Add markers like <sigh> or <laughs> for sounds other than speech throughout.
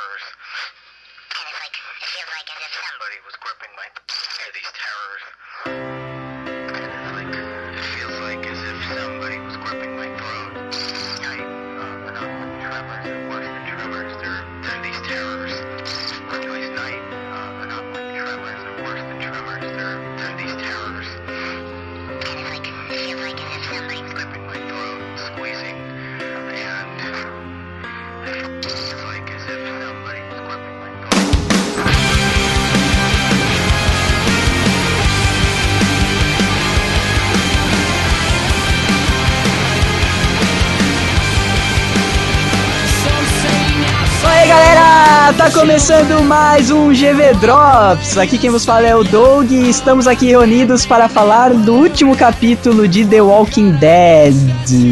terrors. And it's like, it feels like as if somebody was gripping my, these terrors. Galera, tá começando mais um GV Drops. Aqui quem vos fala é o Doug e estamos aqui reunidos para falar do último capítulo de The Walking Dead,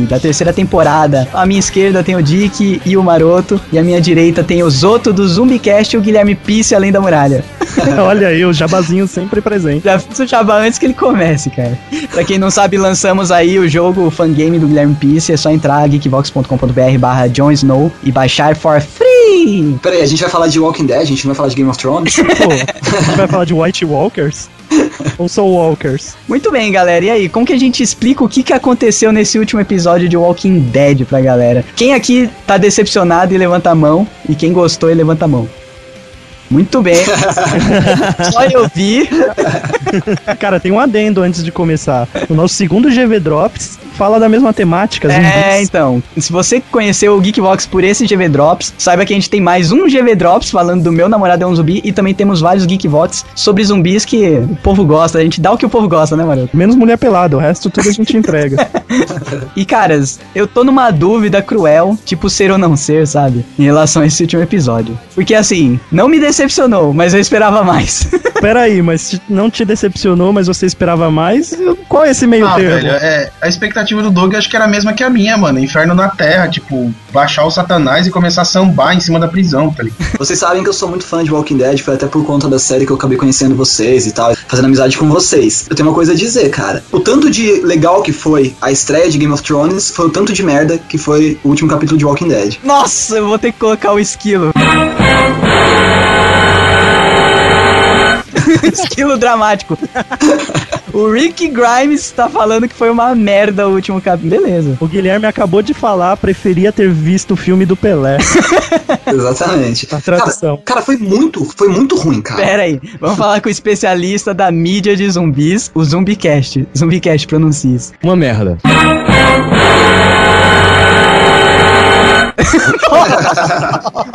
da terceira temporada. À minha esquerda tem o Dick e o Maroto, e à minha direita tem o Zoto do Zumbicast e o Guilherme Pisse além da muralha. <laughs> Olha aí, o jabazinho sempre presente. Já fiz o jabá antes que ele comece, cara. Pra quem não sabe, lançamos aí o jogo o fangame do Guilherme Pisse, é só entrar geekvox.com.br barra Jon Snow e baixar for free. Peraí, a gente vai falar de Walking Dead, a gente não vai falar de Game of Thrones? Pô, a gente vai falar de White Walkers? Ou Soul Walkers? Muito bem, galera. E aí, como que a gente explica o que, que aconteceu nesse último episódio de Walking Dead pra galera? Quem aqui tá decepcionado e levanta a mão? E quem gostou e levanta a mão? Muito bem. <laughs> Só eu vi. Cara, tem um adendo antes de começar. O nosso segundo GV Drops fala da mesma temática. É, então. Se você conheceu o Geekvox por esse GV Drops, saiba que a gente tem mais um GV Drops falando do meu namorado é um zumbi e também temos vários Geekvox sobre zumbis que o povo gosta. A gente dá o que o povo gosta, né, Maroto? Menos mulher pelada, o resto tudo a gente entrega. <laughs> E caras, eu tô numa dúvida cruel, tipo ser ou não ser, sabe? Em relação a esse último episódio. Porque assim, não me decepcionou, mas eu esperava mais. <laughs> Pera aí, mas não te decepcionou, mas você esperava mais? Qual é esse meio Ah, termo? velho, é, a expectativa do Doug acho que era a mesma que a minha, mano. Inferno na Terra, tipo, baixar o Satanás e começar a sambar em cima da prisão, tá ligado? Vocês sabem que eu sou muito fã de Walking Dead, foi até por conta da série que eu acabei conhecendo vocês e tal, fazendo amizade com vocês. Eu tenho uma coisa a dizer, cara. O tanto de legal que foi a estreia de Game of Thrones foi o tanto de merda que foi o último capítulo de Walking Dead. Nossa, eu vou ter que colocar o esquilo. <laughs> esquilo dramático. <laughs> O Rick Grimes tá falando que foi uma merda o último capítulo. Beleza. O Guilherme acabou de falar, preferia ter visto o filme do Pelé. <laughs> Exatamente. A tradução. Cara, cara, foi muito, foi muito ruim, cara. Pera aí, vamos falar com o especialista da mídia de zumbis, o Zumbicast. Zumbicast, pronuncia isso. Uma merda. <laughs>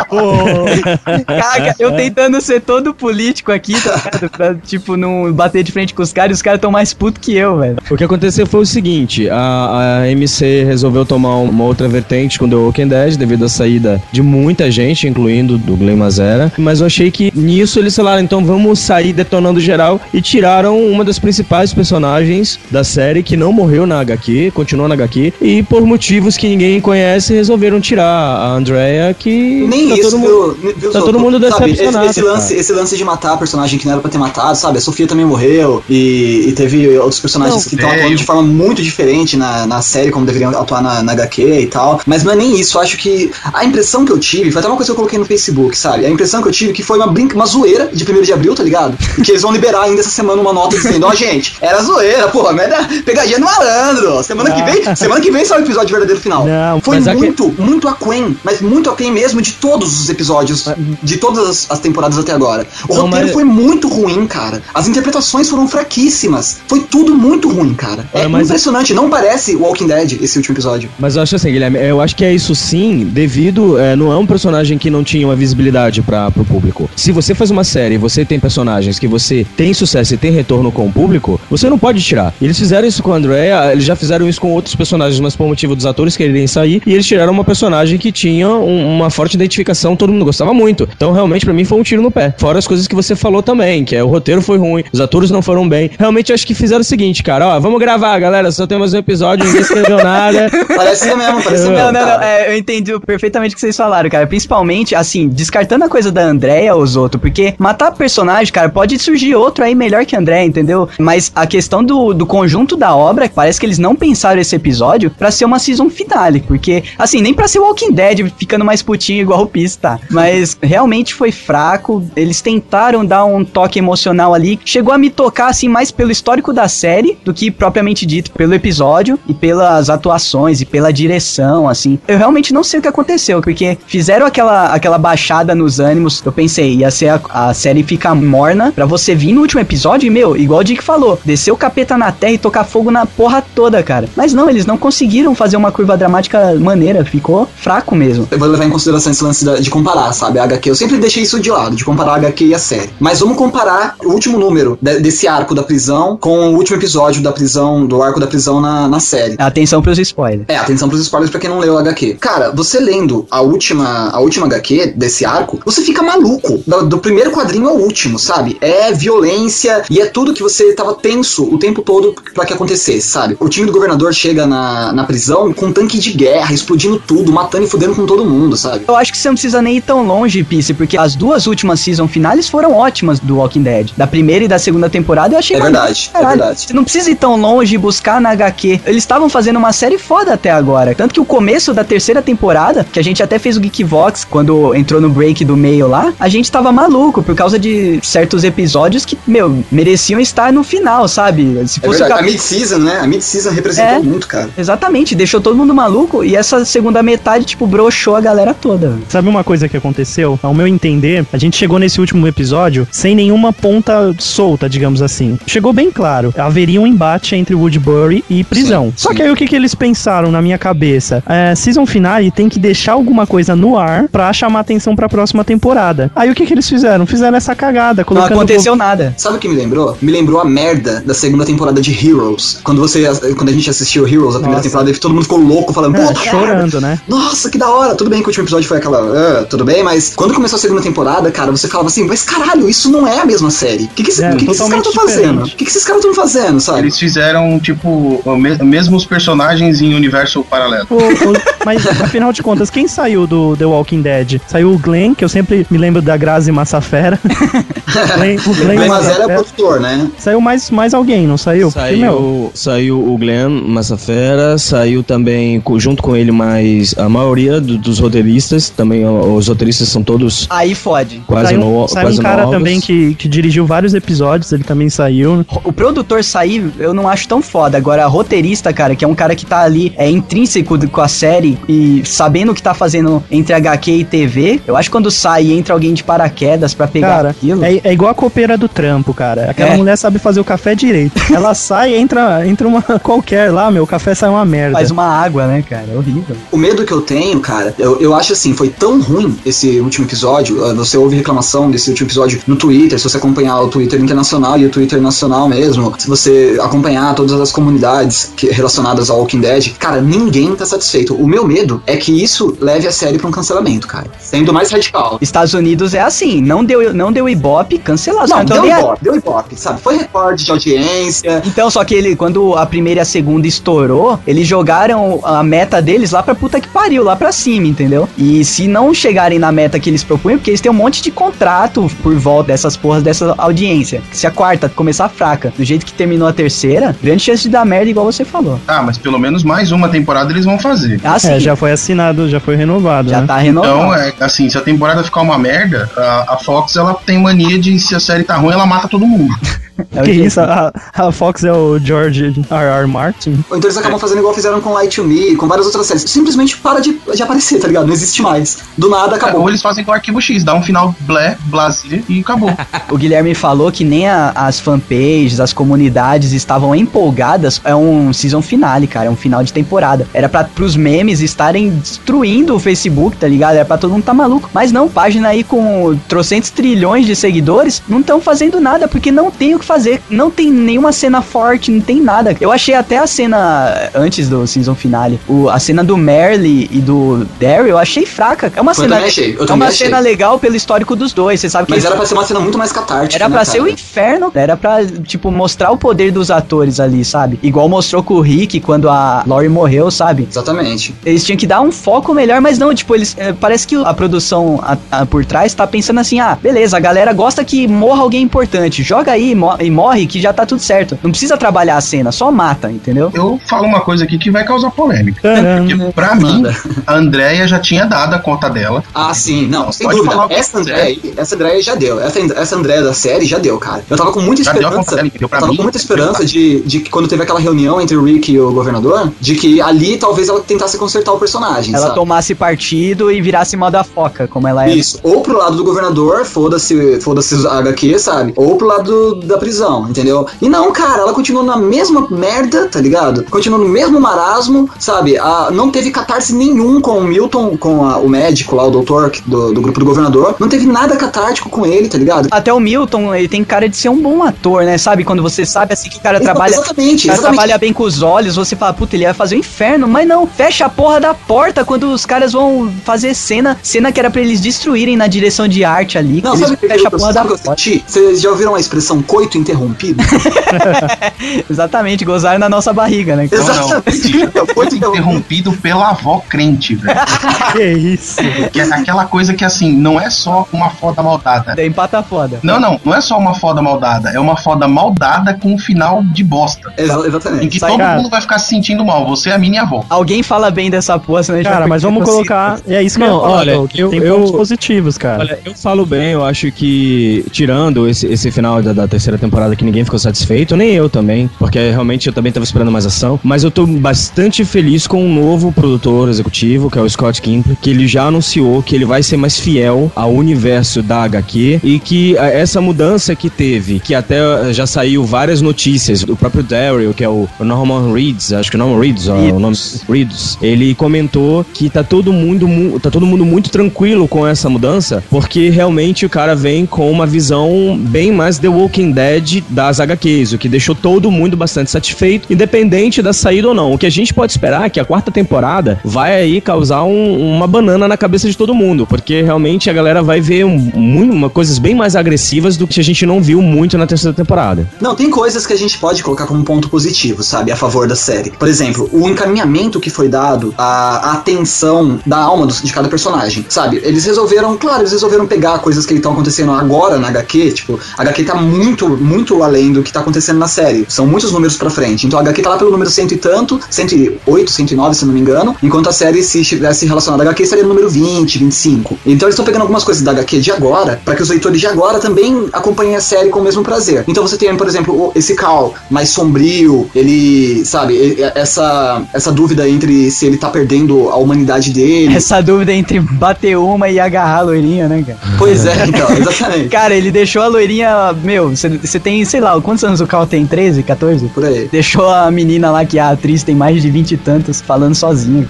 Caraca, eu tentando ser todo político aqui, tá ligado? Pra, tipo, não bater de frente com os caras e os caras tão mais putos que eu, velho. O que aconteceu foi o seguinte: a, a MC resolveu tomar uma outra vertente com The Walking Dead devido à saída de muita gente, incluindo do Glenn Mazera. Mas eu achei que nisso eles falaram, então vamos sair detonando geral e tiraram uma das principais personagens da série que não morreu na HQ, continuou na HQ, e por motivos que ninguém conhece resolveram tirar a Andrea, que Nem tá isso, todo mundo- viu, viu, tá todo mundo sabe, esse, decepcionado, esse lance, esse lance de matar a personagem que não era pra ter matado, sabe? A Sofia também morreu e, e teve outros personagens Não, que estão atuando de forma muito diferente na, na série, como deveriam atuar na, na HQ e tal. Mas não é nem isso, eu acho que a impressão que eu tive, foi até uma coisa que eu coloquei no Facebook, sabe? A impressão que eu tive que foi uma, brinca, uma zoeira de 1 de abril, tá ligado? E <laughs> que eles vão liberar ainda essa semana uma nota dizendo, ó, gente, era zoeira, porra, merda, pegadinha do malandro. Semana que vem, semana que vem sai o episódio verdadeiro final. Não, foi é que- muito, muito aquém, mas muito aquém mesmo de todos os episódios, de todas as, as temporadas até agora. O Não, roteiro mas- foi muito ruim, cara. As interpretações foram fraquíssimas. Foi tudo muito ruim, cara. É É, mas- impressionante, não parece Walking Dead esse último episódio. Mas eu acho assim, Guilherme, eu acho que é isso sim, devido. é, não é um personagem que não tinha uma visibilidade para pro público. Se você faz uma série e você tem personagens que você tem sucesso e tem retorno com o público, você não pode tirar. Eles fizeram isso com a Andrea, eles já fizeram isso com outros personagens, mas por motivo dos atores quererem sair, e eles tiraram uma personagem que tinha um- uma forte identificação, todo mundo gostava muito. Então, realmente, pra mim, foi um tiro no pé. Fora as coisas que você falou também, que é o roteiro foi ruim, os atores não foram bem. Realmente, acho que fizeram o seguinte, cara, ó, vamos gravar, galera, só tem mais um episódio, ninguém escreveu <laughs> nada. Parece mesmo, parece ser mesmo. Não, não, não, é, eu entendi perfeitamente o que vocês falaram, cara. Principalmente, assim, descartando a coisa da Andrea, os outros, porque matar personagem, cara, pode surgir outro aí melhor que a Andrea, entendeu? Mas a questão do, do conjunto da obra, parece que eles não pensaram esse episódio pra ser uma season finale, porque, assim, nem pra ser Walking Dead ficando mais putinho igual o Pista. Mas realmente foi fraco. Eles tentaram dar um toque emocional ali. Chegou a me tocar, assim, mais pelo histórico da série do que propriamente dito pelo episódio e pelas atuações e pela direção, assim. Eu realmente não sei o que aconteceu, porque fizeram aquela, aquela baixada nos ânimos. Eu pensei, ia ser a, a série ficar morna pra você vir no último episódio e, meu, igual o Dick falou, descer o capeta na terra e tocar fogo na porra toda, cara. Mas não, eles não conseguiram fazer uma curva dramática maneira, ficou fraco mesmo. Eu vou levar em consideração esse lance de comparar, sabe? A HQ. Eu sempre deixei isso de lado, de comparar a HQ e a série. Mas vamos comparar o último número de- desse arco da prisão com o último episódio da prisão, do arco da prisão na, na série. Atenção pros spoilers. É, atenção pros spoilers pra quem não leu a HQ. Cara, você lendo a última, a última HQ desse arco, você fica maluco. Do, do primeiro quadrinho ao último, sabe? É violência e é tudo que você tava tenso o tempo todo pra que acontecesse, sabe? O time do governador chega na, na prisão com um tanque de guerra, explodindo tudo, matando e fudendo com todo mundo, sabe? Eu acho que você não precisa nem ir tão longe, Pisse, porque as duas últimas season finais foram ótimas do Walking Dead. Da primeira e da segunda temporada eu achei É verdade, é verdade. Você não precisa ir tão longe e buscar na HQ. Eles estavam fazendo uma série foda até agora. Tanto que o começo da terceira temporada, que a gente até fez o Geekvox quando entrou no break do meio lá, a gente tava maluco por causa de certos episódios que, meu, mereciam estar no final, sabe? Se É fosse verdade. cap- A mid-season, né? A mid-season representou É. muito, cara. Exatamente, deixou todo mundo maluco e essa segunda metade, tipo, broxou a galera toda. Sabe uma coisa que aconteceu? Ao meu entender, a gente chegou nesse último episódio sem nenhuma ponta solta, digamos assim. Chegou bem claro, haveria um embate entre Woodbury e prisão. Sim, Só sim. que aí o que, que eles pensaram na minha cabeça? É, season finale tem que deixar alguma coisa no ar pra chamar atenção pra próxima temporada. Aí o que, que eles fizeram? Fizeram essa cagada, Não colocando aconteceu nada. Sabe o que me lembrou? Me lembrou a merda da segunda temporada de Heroes. Quando você, quando a gente assistiu Heroes, a primeira Nossa. temporada, todo mundo ficou louco falando, É, chorando, né? Nossa, que da hora. Tudo bem que o último episódio foi aquela. "Ah, tudo bem, mas quando começou a segunda temporada, cara, você falava assim, mas caralho, isso não é a mesma série. O que, que, esse- É, que que esses caras estão fazendo? O que, que esses caras estão fazendo, sabe? Eles fizeram, tipo, o me- mesmos personagens em universo paralelo. O- o- mas afinal de contas, quem saiu do The Walking Dead? Saiu o Glenn, que eu sempre me lembro da Grazi Massafera. <laughs> Glenn, o Glenn Mas era o Massafera. produtor, né? Saiu mais, mais alguém, não saiu? Porque, meu, Saiu, saiu o Glenn Massafera, saiu também, junto com ele, mais a maioria do- dos roteiristas, também os roteiristas são todos Aí fode. quase, saiu, no, saiu quase um cara novos. também que, que dirigiu vários episódios, ele também saiu. O produtor sair, eu não acho tão foda. Agora, roteirista, cara, que é um cara que tá ali, é intrínseco com a série e sabendo o que tá fazendo entre HQ e TV, eu acho que quando sai e entra alguém de paraquedas pra pegar Cara, aquilo. é, é igual a copeira do trampo, cara. Aquela É. mulher sabe fazer o café direito. <laughs> Ela sai, entra, entra uma <laughs> qualquer lá, meu, o café sai uma merda. Faz uma água, né, cara? É horrível. O medo que eu tenho, cara, eu, eu acho assim, foi tão ruim esse último episódio. uh, Você ouve reclamação desse último episódio no Twitter, se você acompanhar o Twitter internacional e o Twitter nacional mesmo, se você acompanhar todas as comunidades que- relacionadas ao Walking Dead, cara, ninguém tá satisfeito. O meu medo é que isso leve a série pra um cancelamento, cara. Sendo mais radical. Estados Unidos é assim, não deu, não deu ibope, cancelado. Não, Os caras tão deu aí. ibope, deu ibope, sabe? Foi recorde de audiência. Então, só que ele, quando a primeira e a segunda estourou, eles jogaram a meta deles lá pra puta que pariu, lá pra cima, entendeu? E se não chegarem na meta que eles propunham, porque eles têm um monte de contrato por volta dessas porras dessa audiência. Se a quarta começar fraca, do jeito que terminou a terceira, grande chance de dar merda, igual você falou. Ah, mas pelo menos mais uma temporada eles vão fazer. Assim, É, já, já foi assinado, já foi renovado, né? tá renovado. Então, é, assim, se a temporada ficar uma merda, a, a Fox ela tem mania de, se a série tá ruim, ela mata todo mundo. <laughs> É o Que isso, a, a Fox é o George R.R. Martin. Ou então eles acabam fazendo igual fizeram com Light to Me, com várias outras séries. Simplesmente para de, de aparecer, tá ligado? Não existe mais. Do nada acabou. Ou eles fazem com o Arquivo X, dá um final blé, blasé e acabou. <laughs> O Guilherme falou que nem a- as fanpages, as comunidades estavam empolgadas. É um season finale, cara. É um final de temporada. Era pra pros memes estarem destruindo o Facebook, tá ligado? Era pra todo mundo tá maluco. Mas não, página aí com trocentos trilhões de seguidores não estão fazendo nada porque não tem o que fazer. Não tem nenhuma cena forte, não tem nada. Eu achei até a cena antes do season finale, o, a cena do Merle e do Daryl, eu achei fraca. É uma Eu cena também achei, eu é uma achei. cena legal pelo histórico dos dois. Você sabe que Mas eles- era pra ser uma cena muito mais catártica. era né, pra ser o inferno, era pra, tipo, mostrar o poder dos atores ali, sabe? Igual mostrou com o Rick quando a Lori morreu, sabe? Exatamente. Eles tinham que dar um foco melhor, mas não, tipo, eles. é, parece que a produção a- a- por trás tá pensando assim: ah, beleza, a galera gosta que morra alguém importante. Joga aí e mo- e morre que já tá tudo certo. Não precisa trabalhar a cena, só mata, entendeu? Eu falo uma coisa aqui que vai causar polêmica. Tcharam. Porque pra mim, a Andrea já tinha dado a conta dela. Ah, sim, não, sem Pode dúvida. Essa aí, essa Andréia já deu. Essa, essa Andréia da série já deu, cara. Eu tava com muita Já esperança. dela, eu tava mim, com muita esperança de, de que quando teve aquela reunião entre o Rick e o governador, de que ali talvez ela tentasse consertar o personagem. Ela sabe? tomasse partido e virasse moda foca, como ela é. Isso. Ou pro lado do governador, foda-se foda-se a HQ, sabe? Ou pro lado do- da prisão, entendeu? E não, cara, ela continua na mesma merda, tá ligado? Continua no mesmo marasmo, sabe? A, não teve catarse nenhum com o Milton, com a- o médico lá, o doutor do, do grupo do governador. Não teve nada catártico com ele, tá ligado? Até o Milton, ele tem cara de ser um bom ator, né? Sabe? Quando você sabe assim que o cara Exa- trabalha. exatamente, O cara exatamente. trabalha bem com os olhos, você fala, puta, ele ia fazer o inferno, mas não, fecha a porra da porta quando os caras vão fazer cena, cena que era pra eles destruírem na direção de arte ali. Não, eles sabe fecham a porra sabe da porta. senti? Vocês já ouviram a expressão coito interrompido? <laughs> Exatamente, gozaram na nossa barriga, né? Não. Exatamente. É o coito interrompido. Interrompido pela avó crente, velho. <laughs> Que isso? Que é aquela coisa que, assim, não é só uma foda maldada. Daí empata foda. Não, não, não é só uma foda maldada. É uma foda maldada com um final de bosta. Em exatamente. que Sai, todo cara. mundo vai ficar se sentindo mal. Você é a minha avó. Alguém fala bem dessa porra, senão a gente Cara, mas vamos colocar. É isso que Não, eu falar, olha, eu- Tem eu- pontos positivos, cara. Olha, eu falo bem, eu acho que, tirando esse, esse final da, da terceira temporada que ninguém ficou satisfeito, nem eu também, porque realmente eu também tava esperando mais ação, mas eu tô bastante feliz com o novo produtor executivo, que é o Scott Kimper, que ele já anunciou que ele vai ser mais fiel ao universo da HQ e que a- essa mudança que teve, que até eh, já saiu várias notícias, o próprio Daryl, que é o Norman Reedus, acho que o Norman Reedus, ó, o nome Reedus, ele comentou que tá todo mundo mu- tá todo mundo muito tranquilo com essa mudança, porque realmente o cara vem com uma visão bem mais The Walking Dead das HQs, o que deixou todo mundo bastante satisfeito, independente da saída ou não. O que a gente pode esperar é que a quarta temporada vai aí causar um- uma banana na cabeça de todo mundo, porque realmente a galera vai ver um, uma, coisas bem mais agressivas do que a gente não viu muito na terceira temporada. Não, tem coisas que a gente pode colocar como ponto positivo, sabe? A favor da série. Por exemplo, o encaminhamento que foi dado, a atenção da alma do- de cada personagem, sabe? Eles resolveram, claro, eles resolveram pegar coisas que estão acontecendo agora na HQ, tipo, a HQ tá muito, muito além do que tá acontecendo na série. São muitos números pra frente. Então a HQ tá lá pelo número cento e tanto, 108, 109, se não me engano, enquanto a série, se estivesse relacionada à HQ, seria no número 20, 25. Então eles estão pegando algumas coisas da HQ de agora, pra que os leitores de agora também acompanhem a série com o mesmo prazer. Então você tem, por exemplo, esse Cal mais sombrio, ele, sabe, essa, essa dúvida entre se ele tá perdendo a humanidade dele. Essa dúvida entre bater uma e agarrar a loirinha, né, cara? Pois é, <laughs> então, exatamente. Cara, ele deixou a loirinha. Meu, você tem, sei lá, quantos anos o Cal tem? 13, 14? Por aí. Deixou a menina lá, que a atriz tem mais de 20 e tantos, falando sozinha.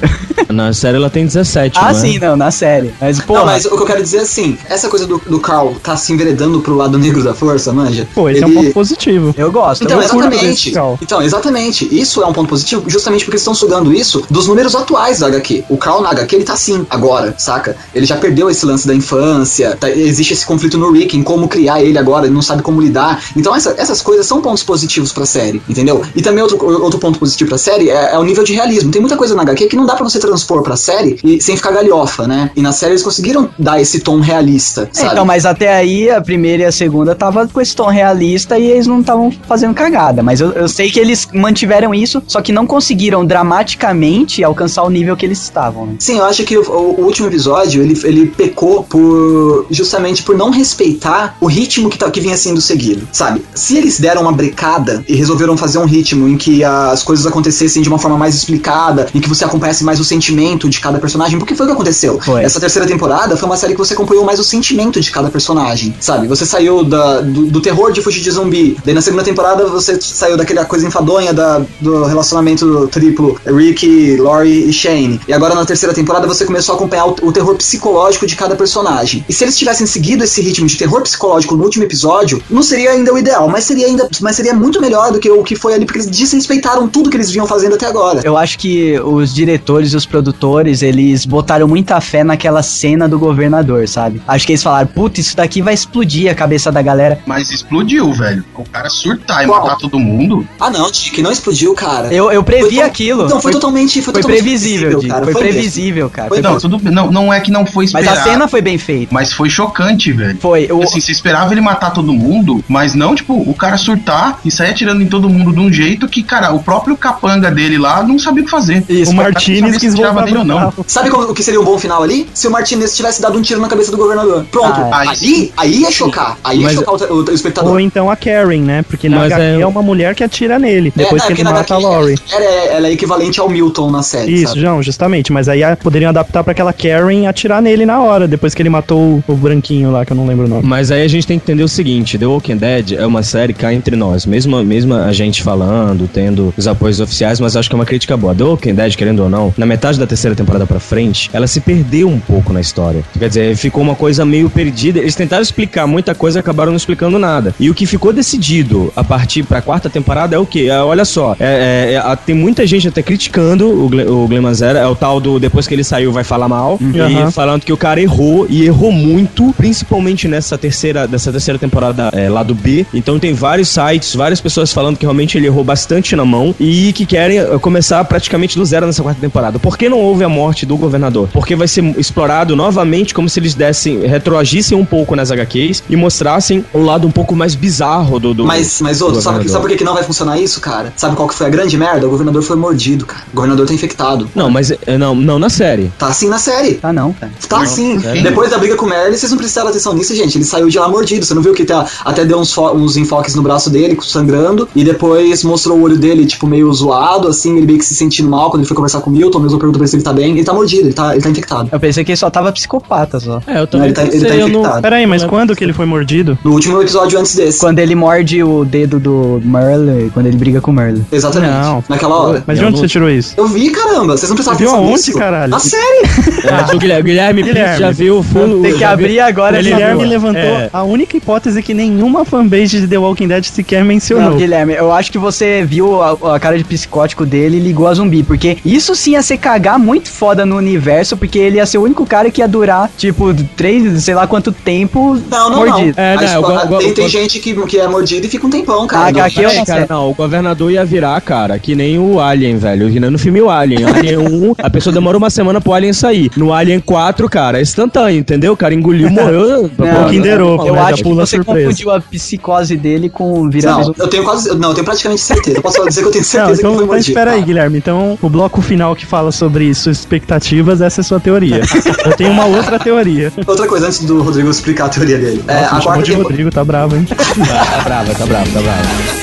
Na série ela tem 17, ah, não é? sim, não, na série. Mas, porra. Não, mas o que eu quero dizer é assim, essa coisa do, do Carl tá se enveredando pro lado negro da força, manja? Pô, esse é um Ele- ponto positivo. Eu gosto. Então, eu exatamente. Então, exatamente. Isso é um ponto positivo, justamente porque eles estão sugando isso dos números atuais da HQ. O Carl na HQ, ele tá assim, agora, saca? Ele já perdeu esse lance da infância, tá- existe esse conflito no Rick em como criar ele agora, ele não sabe como lidar. Então, essa- essas coisas são pontos positivos pra série, entendeu? E também outro, outro ponto positivo pra série é, é o nível de realismo. Tem muita coisa na HQ que não dá pra você transpor pra série e, sem ficar galhofa, né? E na série eles conseguiram dar esse tom realista, É? Então, mas até aí a primeira e a segunda tava com esse tom realista e eles não estavam fazendo cagada. Mas eu, eu sei que eles mantiveram isso, só que não conseguiram dramaticamente alcançar o nível que eles estavam, né? Sim, eu acho que o, o- o último episódio ele, ele pecou por justamente por não respeitar o ritmo que, tá, que vinha sendo seguido, sabe? Se eles deram uma brecada e resolveram fazer um ritmo em que as coisas acontecessem de uma forma mais explicada, em que você acompanhasse mais o sentimento de cada personagem, porque foi o que aconteceu. Foi. Essa terceira temporada foi uma série que você acompanhou mais o sentimento de cada personagem, sabe? Você saiu da, do, do terror de fugir de zumbi, daí na segunda temporada você saiu daquela coisa enfadonha da, do relacionamento triplo Rick, Lori e Shane. E agora na terceira temporada você começou a acompanhar o, o terror psicológico de cada personagem. E se eles tivessem seguido esse ritmo de terror psicológico no último episódio, não seria ainda o ideal, mas seria ainda, mas seria muito melhor do que o que foi ali, porque eles desrespeitaram tudo que eles vinham fazendo até agora. Eu acho que os diretores e os produtores, eles botaram muita fé naquela cena do governador, sabe? Acho que eles falaram, puta, isso daqui vai explodir a cabeça da galera. Mas explodiu, velho. O cara surtar e Qual? matar todo mundo. Ah não, Dick, não explodiu, cara. Eu, eu previ Foi aquilo. Então, foi, totalmente, foi, foi totalmente previsível, cara, Foi foi previsível, cara. Foi Foi- Não, tudo. Não, não é que não foi Mas esperado. a cena foi bem feita. Mas foi chocante, velho. Foi. O, Assim, você esperava ele matar todo mundo, mas não, tipo, o cara surtar e sair atirando em todo mundo de um jeito que, cara, o próprio capanga dele lá não sabia o que fazer. Isso, o foi- Martinez quis voltar não. Sabe como- o que seria um bom final ali? Se o Martinez tivesse dado um tiro na cabeça do governador. Pronto. Ah, aí aí, aí ia chocar. Aí ia Mas- chocar o, o- o espectador. Ou então a Karen, né? Porque na Mas HQ é... é- uma mulher que atira nele, depois não, que é ele mata a HQ, Lori. Ela, é- ela é equivalente ao Milton na série. Isso, sabe? não, justamente. Mas aí a- poderiam adaptar pra aquela Karen atirar nele na hora, depois que ele matou o, o branquinho lá, que eu não lembro o nome. Mas aí a gente tem que entender o seguinte: The Walking Dead é uma série cá entre nós. Mesmo, mesmo a gente falando, tendo os apoios oficiais, mas acho que é uma crítica boa. The Walking Dead, querendo ou não, na metade da terceira temporada pra frente, ela se perdeu um pouco na história. Quer dizer, ficou uma coisa meio perdida. Eles tentaram explicar muita coisa e acabaram não explicando nada. E o que ficou decidido a partir pra quarta temporada é o quê? É, olha só, é- é- é- a- tem muita gente até criticando o, Gle, o Glenn Manzera, é o tal do depois que ele saiu vai falar mal, e Aham. falando que o cara errou e errou muito, principalmente nessa terceira, dessa terceira temporada é, lá do B. Então tem vários sites, várias pessoas falando que realmente ele errou bastante na mão e que querem eh, começar praticamente do zero nessa quarta temporada. Por que não houve a morte do governador? Porque vai ser explorado novamente como se eles dessem, retroagissem um pouco nas HQs e mostrassem o lado um pouco mais bizarro do. do Mas, mas do outro, sabe, sabe por que, que não vai funcionar isso, cara? Sabe qual que foi a grande merda? O governador foi mordido, cara. O governador tá infectado. Não, mas eh, não, não na série. Tá assim na série. Tá não, cara. Tá assim. sério? Depois da briga com o Merle, vocês não prestaram atenção nisso, gente. Ele saiu de lá mordido. Você não viu que tá, até deu uns, uns enfoques no braço dele, sangrando. E depois mostrou o olho dele, tipo, meio zoado, assim. Ele meio que se sentindo mal quando ele foi conversar com o Milton. O Milton perguntou pra ele se ele tá bem. Ele tá mordido, ele tá, ele tá infectado. Eu pensei que ele só tava psicopata só. É, eu também ele tá- ele tá eu não- infectado. Peraí, mas quando que ele foi mordido? No último episódio antes desse. Quando ele morde o dedo do Merle, quando ele briga com o Merle. Exatamente. Não. Naquela hora. Mas de onde você tirou isso? Eu vi, caramba. Vocês não prestaram Viu aonde, nisso? caralho? Na série. É, o Guilherme, Guilherme, Guilherme. já viu o full. Tem que abrir agora O Guilherme boa. levantou É. a única hipótese que nenhuma fanbase de The Walking Dead sequer mencionou. Não, Guilherme, eu acho que você viu a, a cara de psicótico dele e ligou a zumbi, porque isso sim ia ser cagar muito foda no universo, porque ele ia ser o único cara que ia durar, tipo, três, sei lá quanto tempo Não, não, mordido. não. É, não, escola- igual- igual- tem, tem gente que, que é mordido e fica um tempão, cara. Ah, Não, eu Peraí, não cara, não, o governador ia virar, cara, que nem o Alien, velho. Que nem no filme O Alien. Alien 1, a pessoa demora uma semana pro Alien sair. No Alien 4, cara, é instantâneo, entendeu? O cara engoliu, <laughs> morreu. Não, o Kinder Ovo, eu né? Já acho que pula você surpresa. confundiu a psicose dele com virando Não, eu tenho quase. Não, eu tenho praticamente certeza. Eu posso só dizer que eu tenho Não, certeza que então, ele foi então mordido. espera aí. Guilherme. Então, o bloco final que fala sobre suas expectativas, essa é a sua teoria. Eu tenho uma outra teoria. Outra coisa, antes do Rodrigo explicar a teoria dele. É, Nossa, a me chamou quarta de tempo- Rodrigo, tá bravo, hein? Tá, tá brava, tá brava, tá brava.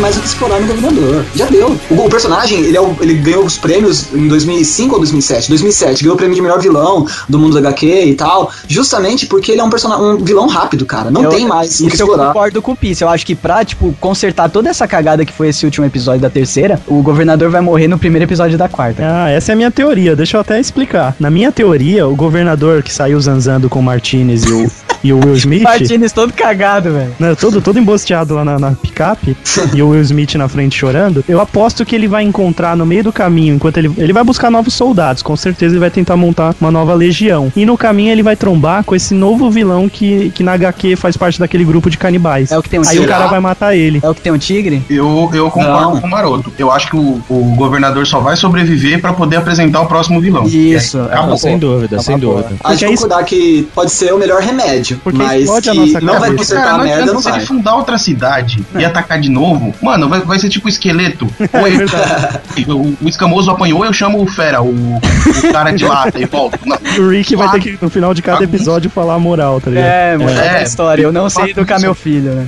Mais o que explorar no governador. Já deu. O, o personagem, ele, é o- ele ganhou os prêmios em 2005 ou 2007? 2007. Ganhou o prêmio de melhor vilão do mundo da HQ e tal. Justamente porque ele é um, personagem, um vilão rápido, cara. Não Eu- tem mais o que Isso eu explorar. concordo com o Pisse. Eu acho que pra, tipo, consertar toda essa cagada que foi esse último episódio da terceira, o governador vai morrer no primeiro episódio da quarta. Ah, essa é a minha teoria. Deixa eu até explicar. Na minha teoria, o governador que saiu zanzando com o Martinez e o, e o Will <laughs> Smith. Martinez todo cagado, velho. né, todo, todo embosteado lá na, na picape <laughs> e o Will Smith na frente chorando, eu aposto que ele vai encontrar no meio do caminho, enquanto ele, ele vai buscar novos soldados, com certeza ele vai tentar montar uma nova legião. E no caminho ele vai trombar com esse novo vilão que, que na HQ faz parte daquele grupo de canibais. É o que tem um Aí o tigre. cara vai matar ele. É o que tem um tigre? Eu, eu concordo Não. com o Maroto. Eu acho que o, o governador só vai sobreviver pra poder apresentar o próximo vilão. Isso, é, acabou. Sem dúvida, sem boa. dúvida. A gente Porque é isso- que pode ser o melhor remédio. Porque mas que nossa não vai consertar Cara, a não merda, não se vai. ele fundar outra cidade e atacar de novo, mano, vai, vai ser tipo esqueleto. Ou É ele- verdade. <laughs> o, o escamoso apanhou, eu chamo o Fera, o, o cara de lata e volta. Não, o Rick vai ter que, no final de cada Bagunça. episódio, falar a moral, tá ligado? É, mano, É, é, história. Eu não sei educar meu filho, né?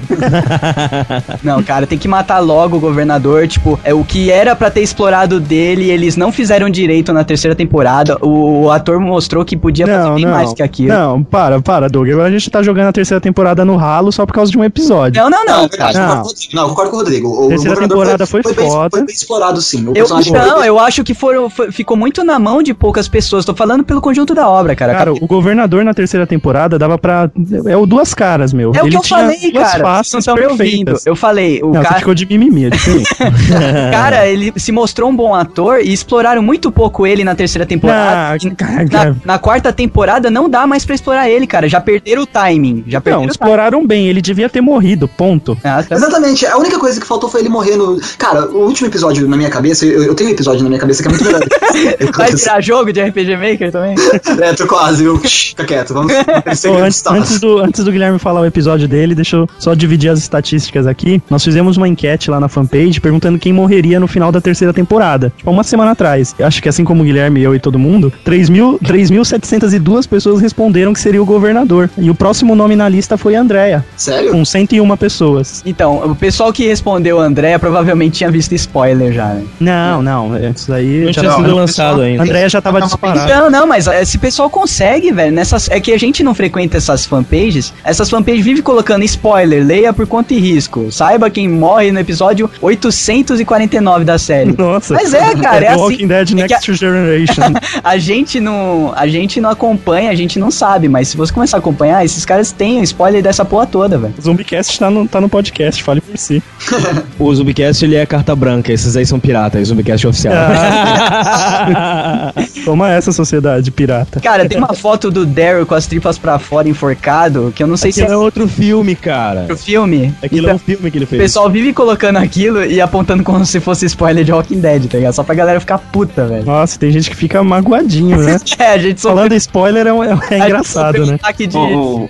<laughs> não, cara, tem que matar logo o governador. Tipo, é o que era pra ter explorado dele, eles não fizeram direito na terceira temporada. O, o ator mostrou que podia fazer Não, bem não. mais que aquilo. Não, para, para, Doug. A gente tá jogando a terceira temporada no ralo só por causa de um episódio. Não, não, Não, não. é verdade. Não. Não, concordo com o Rodrigo. O Terceira temporada foi bem, foda. Foi bem explorado, sim. O Eu, foi não, bem- eu acho que foram, foi- ficou muito na mão de poucas pessoas. Tô falando pelo conjunto da obra, cara. Cara, o governador na terceira temporada dava pra. É o duas caras, meu. é o que Ele eu tinha falei, duas cara. Vocês faces não estão me ouvindo. perfeitas. Eu falei, o Não, você cara, ficou de mimimi, é diferente. <laughs> cara, ele se mostrou um bom ator e exploraram muito pouco ele na terceira temporada. Ah, cara, na, na quarta temporada não dá mais pra explorar ele, cara. Já perderam o timing. Já Não, perderam o timing. exploraram bem, ele devia ter morrido, ponto. Ah, tá. Exatamente, a única coisa que faltou foi ele morrer no. Cara, o último episódio na minha cabeça, eu, eu tenho um episódio na minha cabeça que é muito melhor. <laughs> Vai virar jogo de RPG Maker também? é, tô quase, viu? Fica quieto, vamos. Segredo antes, antes do, antes do Guilherme falar o episódio dele, deixa eu só dividir as estatísticas aqui. Nós fizemos uma enquete lá na fanpage perguntando quem morreria no final da terceira temporada. Tipo, uma semana atrás. Eu acho que assim como o Guilherme, eu e todo mundo, 3 mil- 3.702 pessoas responderam que seria o governador. E o próximo nome na lista foi a Andrea, Sério? com 101 pessoas. Então, o pessoal que respondeu André provavelmente tinha visto spoiler já, né? Não, não, é, isso aí Não já tinha sido não, lançado pessoal. ainda. A Andrea já tava disparada. Não, não, mas eh, esse pessoal consegue, velho. Nessas, é que a gente não frequenta essas fanpages. Essas fanpages vivem colocando spoiler, leia por conta e risco. Saiba quem morre no episódio 849 da série. Nossa. Mas é, cara, é The assim. Walking Dead É Next Generation. <laughs> a gente não, a gente não acompanha, a gente não sabe, mas se você começar a acompanhar, esses caras têm spoiler dessa porra toda, velho. O Zumbicast tá no, tá no podcast, fale por si. <laughs> O Zubcast ele é carta branca, esses aí são piratas, o Zubcast é oficial. <laughs> Toma essa sociedade pirata. Cara, tem uma foto do Daryl com as tripas pra fora enforcado, que eu não sei se Aquilo é é outro filme, cara. outro filme. Aquilo Então, é um filme que ele O fez. pessoal vive colocando aquilo e apontando como se fosse spoiler de Walking Dead, tá ligado? Só pra galera ficar puta, velho. Nossa, tem gente que fica magoadinho, né? <laughs> É, a gente só Falando spoiler é, é- é engraçado, né? De.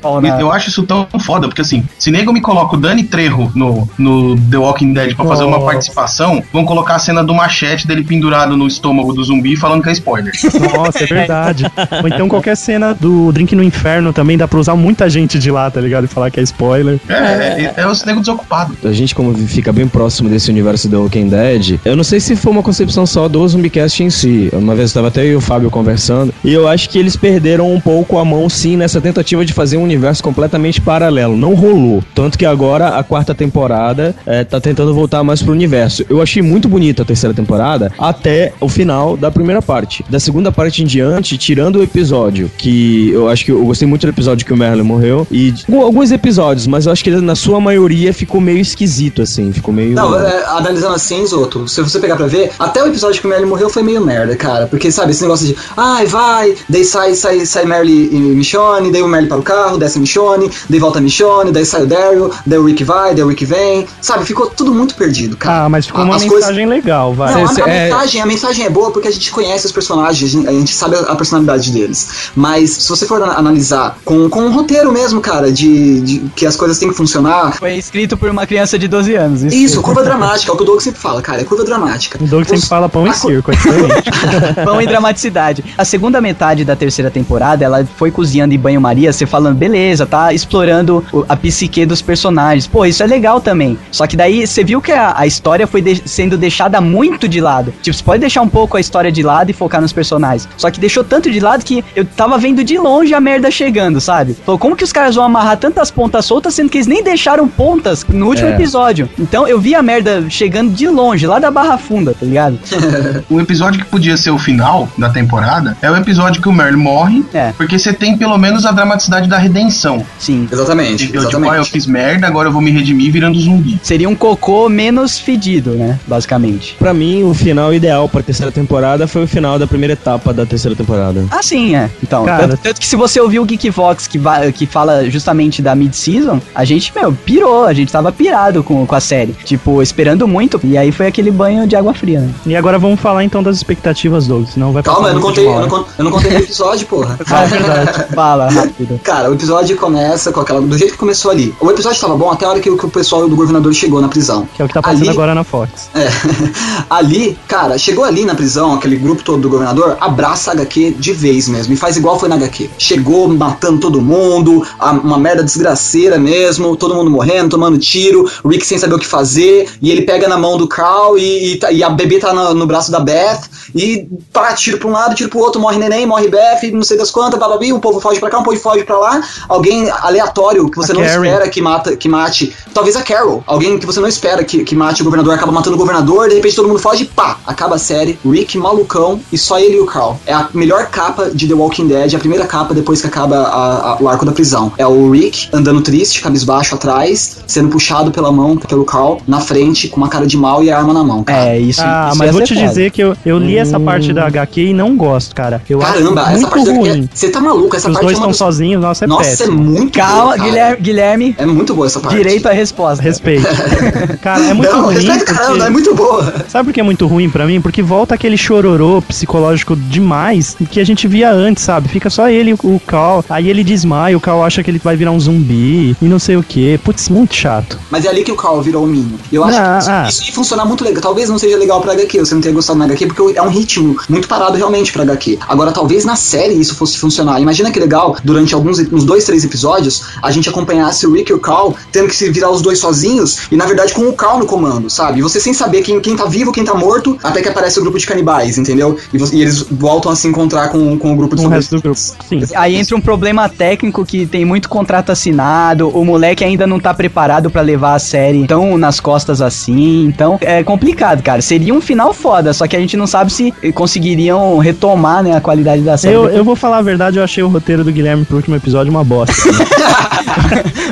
Pau na- eu acho isso tão foda, porque assim, se nego me coloca o Dani Trejo no, no The Walking Dead pra fazer uma participação, vão colocar a cena do machete dele pendurado no estômago do zumbi falando que é spoiler. Nossa, é verdade. Ou então qualquer cena do Drink no Inferno também dá pra usar muita gente de lá, tá ligado? E falar que é spoiler. É, é, é os nego desocupado. A gente, como fica bem próximo desse universo do Walking Dead, eu não sei se foi uma concepção só do Zumbicast em si. Uma vez estava até eu e o Fábio conversando, e eu acho que eles perderam um pouco a mão, sim, nessa tentativa de fazer um universo completamente paralelo. Não rolou. Tanto que agora a quarta temporada é, tá tentando voltar mais pro universo. Eu achei muito bonita a terceira temporada até o final da primeira parte. Da segunda parte em diante, tirando o episódio, que eu acho que eu gostei muito do episódio que o Merlin morreu, e alguns episódios, mas eu acho que na sua maioria ficou meio esquisito, assim, ficou meio. Não, é, analisando assim, Zoto, se você pegar pra ver, até o episódio que o Merle morreu foi meio merda, cara. Porque, sabe, esse negócio de, ai, vai, daí sai, sai, sai Merle e Michonne, daí o Merle para o carro, desce Michonne, daí volta Michonne, daí sai o Daryl, daí o Rick vai, daí o Rick vem. Sabe, ficou tudo muito perdido, cara. Ah, mas ficou uma As mensagem legal, vai. Não, a, a é- mensagem, a mensagem é boa porque a gente conhece os personagens, a gente, a gente sabe a, a personalidade deles. Mas se você for ana- analisar com, com um roteiro mesmo, cara, de, de que as coisas têm que funcionar. Foi escrito por uma criança de 12 anos. Isso, curva dramática, é o que o Doug sempre fala, cara, é curva dramática. O Doug sempre Os- fala pão e a co- circo, é diferente. <laughs> Pão e dramaticidade. A segunda metade da terceira temporada, ela foi cozinhando em banho-maria, você falando, beleza, tá explorando a psique dos personagens. Pô, isso é legal também. Só que daí você viu que a, a história foi de- sendo deixada muito de lado. Tipo, você pode deixar um pouco a história de lado e focar nos personagens. Só que deixou tanto de lado que eu tava vendo de longe a merda chegando, sabe? Falou, como que os caras vão amarrar tantas pontas soltas, sendo que eles nem deixaram pontas no último É. episódio? Então eu vi a merda chegando de longe, lá da Barra Funda, tá ligado? <laughs> O episódio que podia ser o final da temporada é o episódio que o Merle morre, É. porque você tem pelo menos a dramaticidade da redenção. Sim. Exatamente, Entendeu? Tipo, ah, eu exatamente. fiz merda, agora eu vou me redimir virando zumbi. Seria um cocô menos fedido, né? Basicamente. Pra mim, o final ideal pra terceira temporada foi o final da primeira etapa da terceira temporada. Ah, sim, é. Então, Cara. tanto, tanto que se você ouvir o Geekvox que, va- que fala justamente da mid-season, a gente, meu, pirou, a gente tava pirado com, com a série. Tipo, esperando muito, e aí foi aquele banho de água fria, né? E agora vamos falar então das expectativas, Doug, senão vai Calma, eu não contei, eu não, hora. con- eu não contei no episódio, porra. Ah, é verdade. Fala, rápido. Cara, o episódio começa com aquela. Do jeito que começou ali. O episódio tava bom até a hora que, o- que o pessoal do governador chegou na prisão. Que é o que tá passando Ali- agora na Fox. É. <laughs> ali, cara, chegou ali na prisão, aquele grupo todo do governador, abraça a HQ de vez mesmo. E faz igual foi na HQ. Chegou matando todo mundo, uma merda desgraceira mesmo, todo mundo morrendo, tomando tiro, Rick sem saber o que fazer, e ele pega na mão do Carl e, e tá- e a bebê tá no, no braço da Beth, e pá, tiro pra um lado, tiro pro outro, morre neném, morre Beth, não sei das quantas, bababi, um povo foge pra cá, um povo foge pra lá. alguém aleatório que você A não Carrie. espera que, mata, que mate. Talvez a Carol. Alguém que você não espera que, que mate o governador, acaba matando o governador, de repente todo mundo foge, pá, acaba a série. Rick malucão e só ele e o Carl. É a melhor capa de The Walking Dead, a primeira capa depois que acaba a- a- o arco da prisão. É o Rick andando triste, cabisbaixo atrás, sendo puxado pela mão pelo Carl, na frente, com uma cara de mal e a arma na mão. cara. É, isso. Ah, isso mas vou te dizer que eu, eu li essa parte da HQ e não gosto, cara. Eu Caramba, acho essa muito parte da ruim. Você tá maluco, essa Os parte dois é estão sozinhos, nossa, é Nossa, é péssimo. muito Calma, boa. Guilherme, Guilherme, É muito boa essa parte. direito à resposta. Respeito. <laughs> <laughs> Cara, é muito não, ruim. respeito, caramba, porque- é muito boa. Sabe por que é muito ruim pra mim? Porque volta aquele chororô psicológico demais que a gente via antes, sabe? Fica só ele e o Cal. Aí ele desmaia, o Cal acha que ele vai virar um zumbi e não sei o que. Putz, muito chato. Mas é ali que o Carl virou o Minho. Eu acho Ah, que isso, ah. isso ia funcionar muito legal. Talvez não seja legal pra HQ, você não tenha gostado na HQ, porque é um ritmo muito parado realmente pra HQ. Agora, talvez na série isso fosse funcionar. Imagina que legal, durante alguns, uns dois, três episódios, a gente acompanhasse o Rick e o Carl tendo que se virar os dois sozinhos, e na verdade com o Carl no comando, sabe? Você sem saber quem, quem tá vivo, quem tá morto, até que aparece o grupo de canibais, entendeu? E, você- e eles voltam a se encontrar com, com o grupo de Com o resto do grupo. Sim. Aí entra um problema técnico que tem muito contrato assinado, o moleque ainda não tá preparado pra levar a série tão nas costas assim, então é complicado, cara. Seria um final foda, só que a gente não sabe se conseguiriam retomar, né, a qualidade da série. Eu, eu vou falar a verdade, eu achei o roteiro do Guilherme pro último episódio uma bosta. <laughs>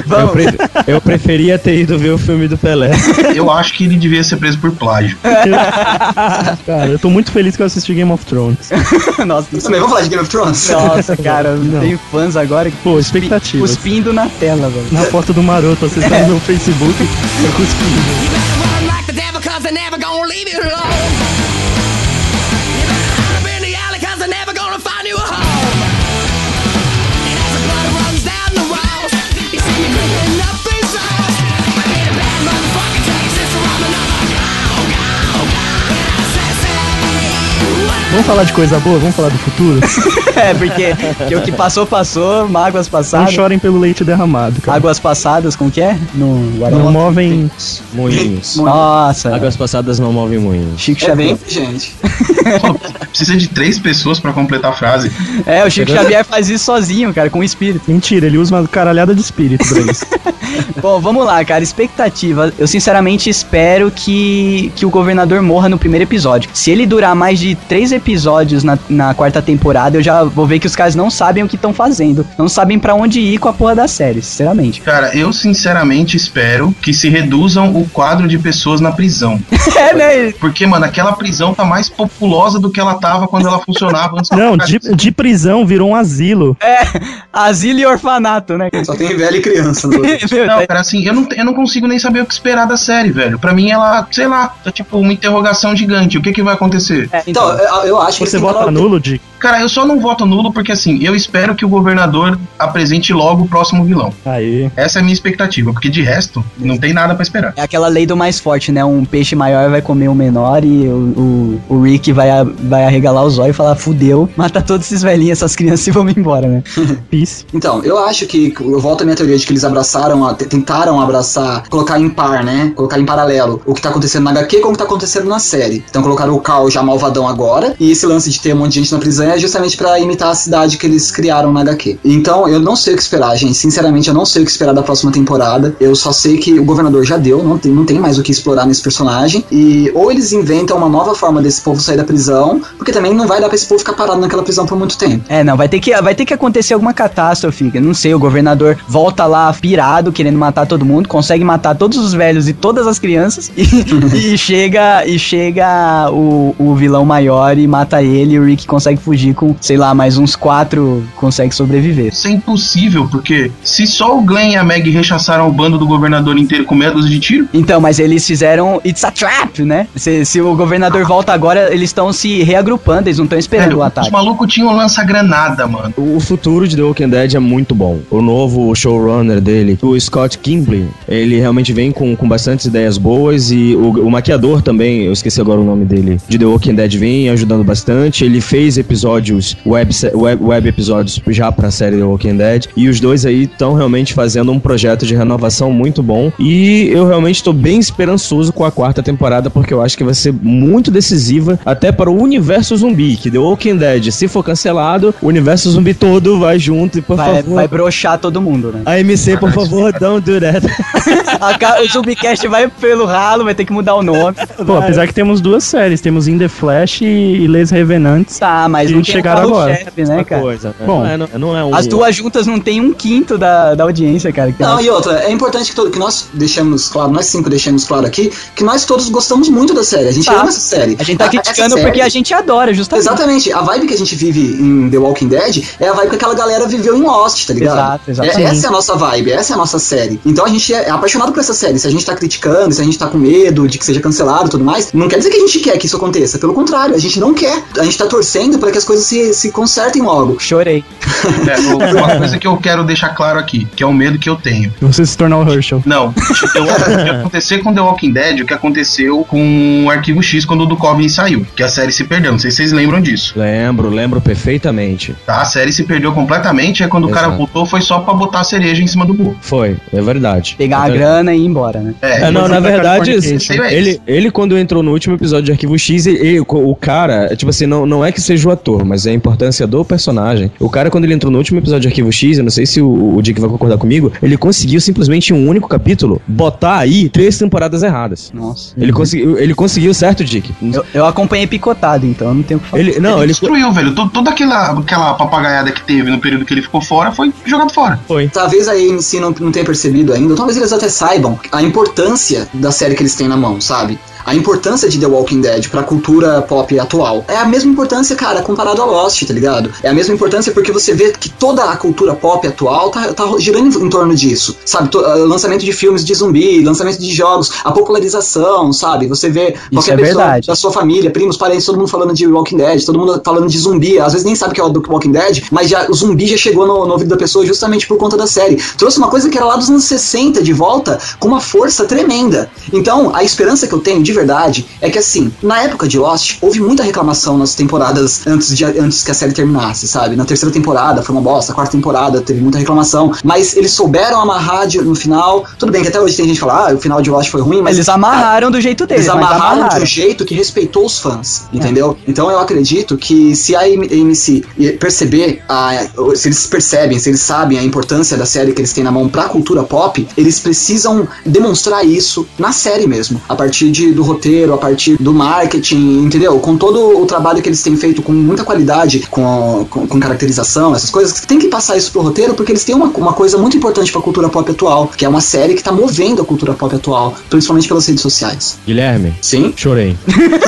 Eu, Vamos. pre- eu preferia ter ido ver o filme do Pelé. <laughs> Eu acho que ele devia ser preso por plágio. <laughs> Cara, eu tô muito feliz que eu assisti Game of Thrones. <laughs> Nossa, Também vamos falar de Game of Thrones? nossa, cara, Não. tenho fãs agora que Pô, expectativas. cuspindo na tela, velho. Na foto do maroto, vocês estão no meu Facebook, eu cuspindo. You better run like the devil, cause they're never gonna leave you alone. Vamos falar de coisa boa? Vamos falar do futuro? <laughs> É, porque, o que passou, passou, mágoas Não passadas. chorem pelo leite derramado, cara. Águas passadas, como que é? No Não movem. Moinhos. <laughs> Nossa, Águas passadas não movem moinhos. Chico É bem Xavier. inteligente. Pô, <laughs> Precisa de três pessoas pra completar a frase. É, o Chico Xavier faz isso sozinho, cara, com o espírito. Mentira, ele usa uma caralhada de espírito pra isso. Bom, vamos lá, cara. Expectativa. Eu sinceramente espero que, que o governador morra no primeiro episódio. Se ele durar mais de três episódios na, na quarta temporada, eu já vou ver que os caras não sabem o que estão fazendo. Não sabem pra onde ir com a porra da série, sinceramente. Cara, eu sinceramente espero que se reduzam o quadro de pessoas na prisão. <laughs> É, né? Porque, mano, aquela prisão tá mais populosa do que ela tava quando ela funcionava antes Não, de, de prisão virou um asilo. É, asilo e orfanato, né? Só tem velho e criança. <laughs> no. Meu, Não, cara, assim, eu não, eu não consigo nem saber o que esperar da série, velho. Pra mim, ela, sei lá, tá tipo uma interrogação gigante. O que que vai acontecer? é, Então, eu, eu acho que Você vota nulo, Dick? Cara, eu só não voto nulo porque, assim, eu espero que o governador apresente logo o próximo vilão. Aí. Essa é a minha expectativa, porque de resto, não tem nada pra esperar. É aquela lei do mais forte, né? Um peixe maior vai comer o menor e o, o, o Rick vai, a- vai arregalar os olhos e falar, fudeu, mata todos esses velhinhos, essas crianças e vamos embora, né? <laughs> Peace. Então, eu acho que, eu volto à minha teoria de que eles abraçaram, tentaram abraçar, colocar em par, né? Colocar em paralelo o que tá acontecendo na HQ com o que tá acontecendo na série. Então colocaram o Carl já malvadão agora, e esse lance de ter um monte de gente na prisão é justamente pra imitar a cidade que eles criaram na HQ. Então, eu não sei o que esperar, gente. Sinceramente, eu não sei o que esperar da próxima temporada. Eu só sei que o governador já deu, não tem, não tem mais o que explorar nesse personagem. E ou eles inventam uma nova forma desse povo sair da prisão, porque também não vai dar pra esse povo ficar parado naquela prisão por muito tempo. É, não, vai ter que, vai ter que acontecer alguma catástrofe. Não sei, o governador volta lá pirado, querendo matar todo mundo, consegue matar todos os velhos e todas as crianças, e, <laughs> e chega e chega o, o vilão maior e mata ele, e o Rick consegue fugir com, sei lá, mais uns quatro consegue sobreviver. Isso é impossível, porque se só o Glenn e a Meg rechaçaram o bando do governador inteiro com meia dúzia de tiro, Então, mas eles fizeram It's a Trap, né? Se, se o governador volta agora, eles estão se reagrupando, eles não estão esperando velho, o os ataque. malucos tinham lança-granada, mano. O futuro de The Walking Dead é muito bom. O novo showrunner dele, o Scott Kimbley, ele realmente vem com, com bastantes ideias boas e o, o maquiador também, eu esqueci agora o nome dele, de The Walking Dead vem ajudando bastante. Ele fez episódios, web, web, web episódios já pra série The Walking Dead. E os dois aí estão realmente fazendo um projeto de renovação muito bom. E eu realmente tô bem esperançoso com a quarta temporada, porque eu acho que vai ser muito decisiva até para o universo zumbi. Que The Walking Dead, se for cancelado, o universo zumbi todo vai junto. E por Vai, favor. vai broxar todo mundo, né? AMC, por favor, don't do that. A o Zumbicast vai pelo ralo, vai ter que mudar o nome. Pô, apesar que temos duas séries, temos In The Flash e, Les Revenants. Tá, mas não chegaram o agora. carro-chefe, né, cara? Coisa, né? Bom, não, é, não, não é um. As duas juntas não tem um quinto da, da audiência, cara. que Não, e outra, é importante que, to- que nós deixemos claro, nós cinco deixemos claro aqui, que nós todos gostamos muito da série. A gente Tá. ama essa série. A gente tá essa criticando série- porque a gente adora, justamente. Exatamente, a vibe que a gente vive em The Walking Dead é a vibe que aquela galera viveu em Lost, tá ligado? Exato, exato. É- essa é a nossa vibe, essa é a nossa série. Então a gente é apaixonado por essa série. Se a gente tá criticando, se a gente tá com medo de que seja cancelado e tudo mais, não quer dizer que a gente quer que isso aconteça. Pelo contrário, a gente não quer. A gente tá torcendo para que as coisas se, se consertem logo. Chorei. É, o- uma coisa que eu quero deixar claro aqui, que é o medo que eu tenho. Você se tornar o Herschel. Não, eu acho que acontecer com The Walking Dead o que aconteceu com o Arquivo X quando o do Coven saiu, que a série se perdeu. Não sei se vocês lembram disso. Lembro, lembro perfeitamente. Tá? A série se perdeu completamente, aí quando o cara Exato. voltou foi só pra botar a cereja em cima do burro. Foi, é verdade. Pegar a É grana e ir embora, né? É, É, não, na é da verdade, Californication. ele, ele quando entrou no último episódio de Arquivo X, ele- ele- o cara, tipo assim, não, não é que seja o ator, mas é a importância do personagem. O cara, quando ele entrou no último episódio de Arquivo X, eu não sei se o, o Dick vai concordar comigo, ele conseguiu simplesmente em um único capítulo botar aí três temporadas erradas. Nossa. Ele conseguiu, ele conseguiu certo, Dick? Eu, eu acompanhei picotado, então eu não tenho o que falar. Ele, não, ele ele destruiu, velho. Todo- Toda aquela, aquela papagaiada que teve no período que ele ficou fora foi jogado fora. foi. Talvez a AMC não, não tenha percebido ainda, talvez eles até saibam a importância da série que eles têm na mão, sabe? A importância de The Walking Dead pra cultura pop atual. É a mesma importância, cara, comparado a Lost, tá ligado? É a mesma importância porque você vê que toda a cultura pop atual tá, tá girando em, em torno disso, sabe? To- ah, lançamento de filmes de zumbi, lançamento de jogos, a popularização, sabe? Você vê qualquer é pessoa verdade. da sua família, primos, parentes, todo mundo falando de Walking Dead, todo mundo falando de zumbi, às vezes nem sabe que é o do Walking Dead, mas já, o zumbi já chegou no, no ouvido da pessoa justamente por conta da série. Trouxe uma coisa que era lá dos anos 60 de volta, com uma força tremenda. Então, a esperança que eu tenho de verdade é que assim, na época de Lost, houve muita reclamação nas temporadas antes, de, antes que a série terminasse, sabe? Na terceira temporada foi uma bosta, a quarta temporada teve muita reclamação, mas eles souberam amarrar de- no final. Tudo bem que até hoje tem gente que fala, ah, o final de Lost foi ruim, mas Eles amarraram do jeito deles, eles mas amarraram de amarraram. um jeito que respeitou os fãs, entendeu? Então eu acredito que se a AMC perceber, a, se eles percebem, se eles sabem a importância da série que eles têm na mão pra cultura pop, eles precisam demonstrar isso na série mesmo, a partir de, do roteiro, a partir do marketing, entendeu? Com todo o trabalho que eles têm feito com muita qualidade, com, com, com caracterização, essas coisas, tem que passar isso pro roteiro porque eles têm uma, uma coisa muito importante pra cultura pop atual, que é uma série que tá movendo a cultura pop atual, principalmente pelas redes sociais. Guilherme, Sim? chorei. <laughs>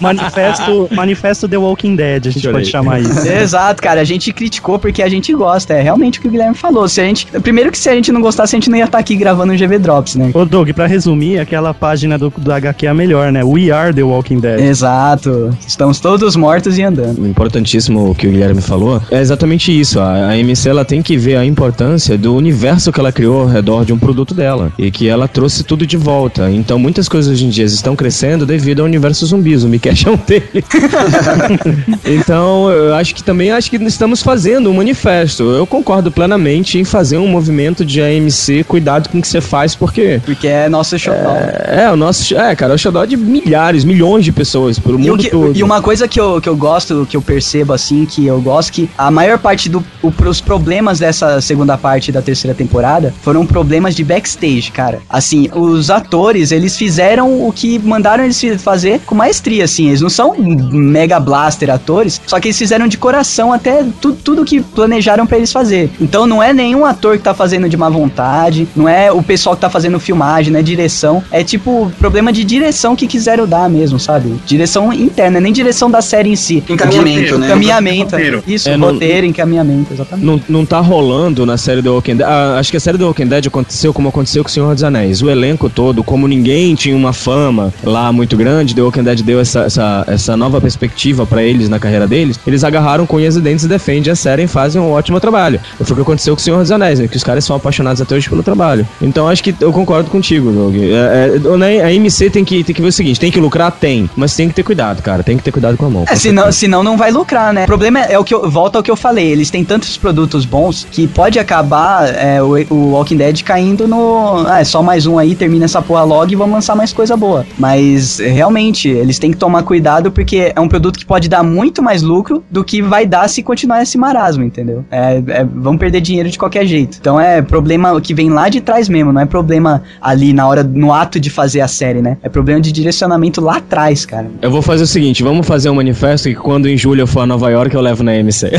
Manifesto, manifesto The Walking Dead, a gente Chorei. pode chamar isso. <laughs> Exato, cara. A gente criticou porque a gente gosta. É realmente o que o Guilherme falou. Se a gente, primeiro que se a gente não gostasse, a gente não ia estar aqui gravando um GV Drops, né? Ô Doug, pra resumir, aquela página do, do HQ é a melhor, né? We are The Walking Dead. Exato. Estamos todos mortos e andando. O importantíssimo que o Guilherme falou é exatamente isso. A, a MC ela tem que ver a importância do universo que ela criou ao redor de um produto dela e que ela trouxe tudo de volta. Então muitas coisas hoje em dia estão crescendo devido ao universo zumbi. O Zumbi-Cash <laughs> é um dele. <laughs> então eu acho que também acho que estamos fazendo um manifesto. Eu concordo plenamente em fazer um movimento de AMC. Cuidado com o que você faz porque Porque é nosso show. é, é o nosso é cara, é o xodó de milhares, milhões de pessoas pelo E, mundo que- todo. e uma coisa que eu, que eu gosto, que eu percebo assim, que eu gosto que a maior parte dos os problemas dessa segunda parte da terceira temporada foram problemas de backstage, cara. Assim, os atores, eles fizeram o que mandaram eles fazer com maestria, assim. Eles não são mega blaster atores, só que eles fizeram de coração até tu, tudo que planejaram pra eles fazer. Então não é nenhum ator que tá fazendo de má vontade, não é o pessoal que tá fazendo filmagem, não é direção. É tipo problema de direção que quiseram dar mesmo, sabe? Direção interna, nem direção da série em si. Encaminhamento, né? Encaminhamento. Roteiro. Isso, É, não- roteiro, encaminhamento, exatamente. Não, não tá rolando na série The Walking Dead. Ah, acho que a série The Walking Dead aconteceu como aconteceu com o Senhor dos Anéis. O elenco todo, como ninguém tinha uma fama lá muito grande, The Walking Dead deu essa, essa, essa nova perspectiva pra eles na carreira deles. Eles agarraram com unhas e dentes e defendem a série e fazem um ótimo trabalho. Foi o que aconteceu com o Senhor dos Anéis, né? Que os caras são apaixonados até hoje pelo trabalho. Então acho que eu concordo contigo, Doug. É, né, a MC tem que, tem que ver o seguinte: tem que lucrar? Tem. Mas tem que ter cuidado, cara. Tem que ter cuidado com a mão. É, senão, senão não vai lucrar, né? O problema é, é o que eu, volta ao que eu falei. Eles têm tantos produtos bons que pode acabar é, o, o Walking Dead caindo no. Ah, é só mais um aí, termina essa porra logo e vamos lançar mais coisa boa. Mas realmente, eles têm que tomar cuidado porque é um produto que pode dar muito mais lucro do que vai dar se continuar esse marasmo, entendeu? É, é, vão perder dinheiro de qualquer jeito. Então é problema que vem lá de trás mesmo, não é problema ali na hora, no ato de fazer a série, né? É problema de direcionamento lá atrás, cara. Eu vou fazer o seguinte: vamos fazer um manifesto que quando em julho eu for a Nova York eu levo na MC. <laughs>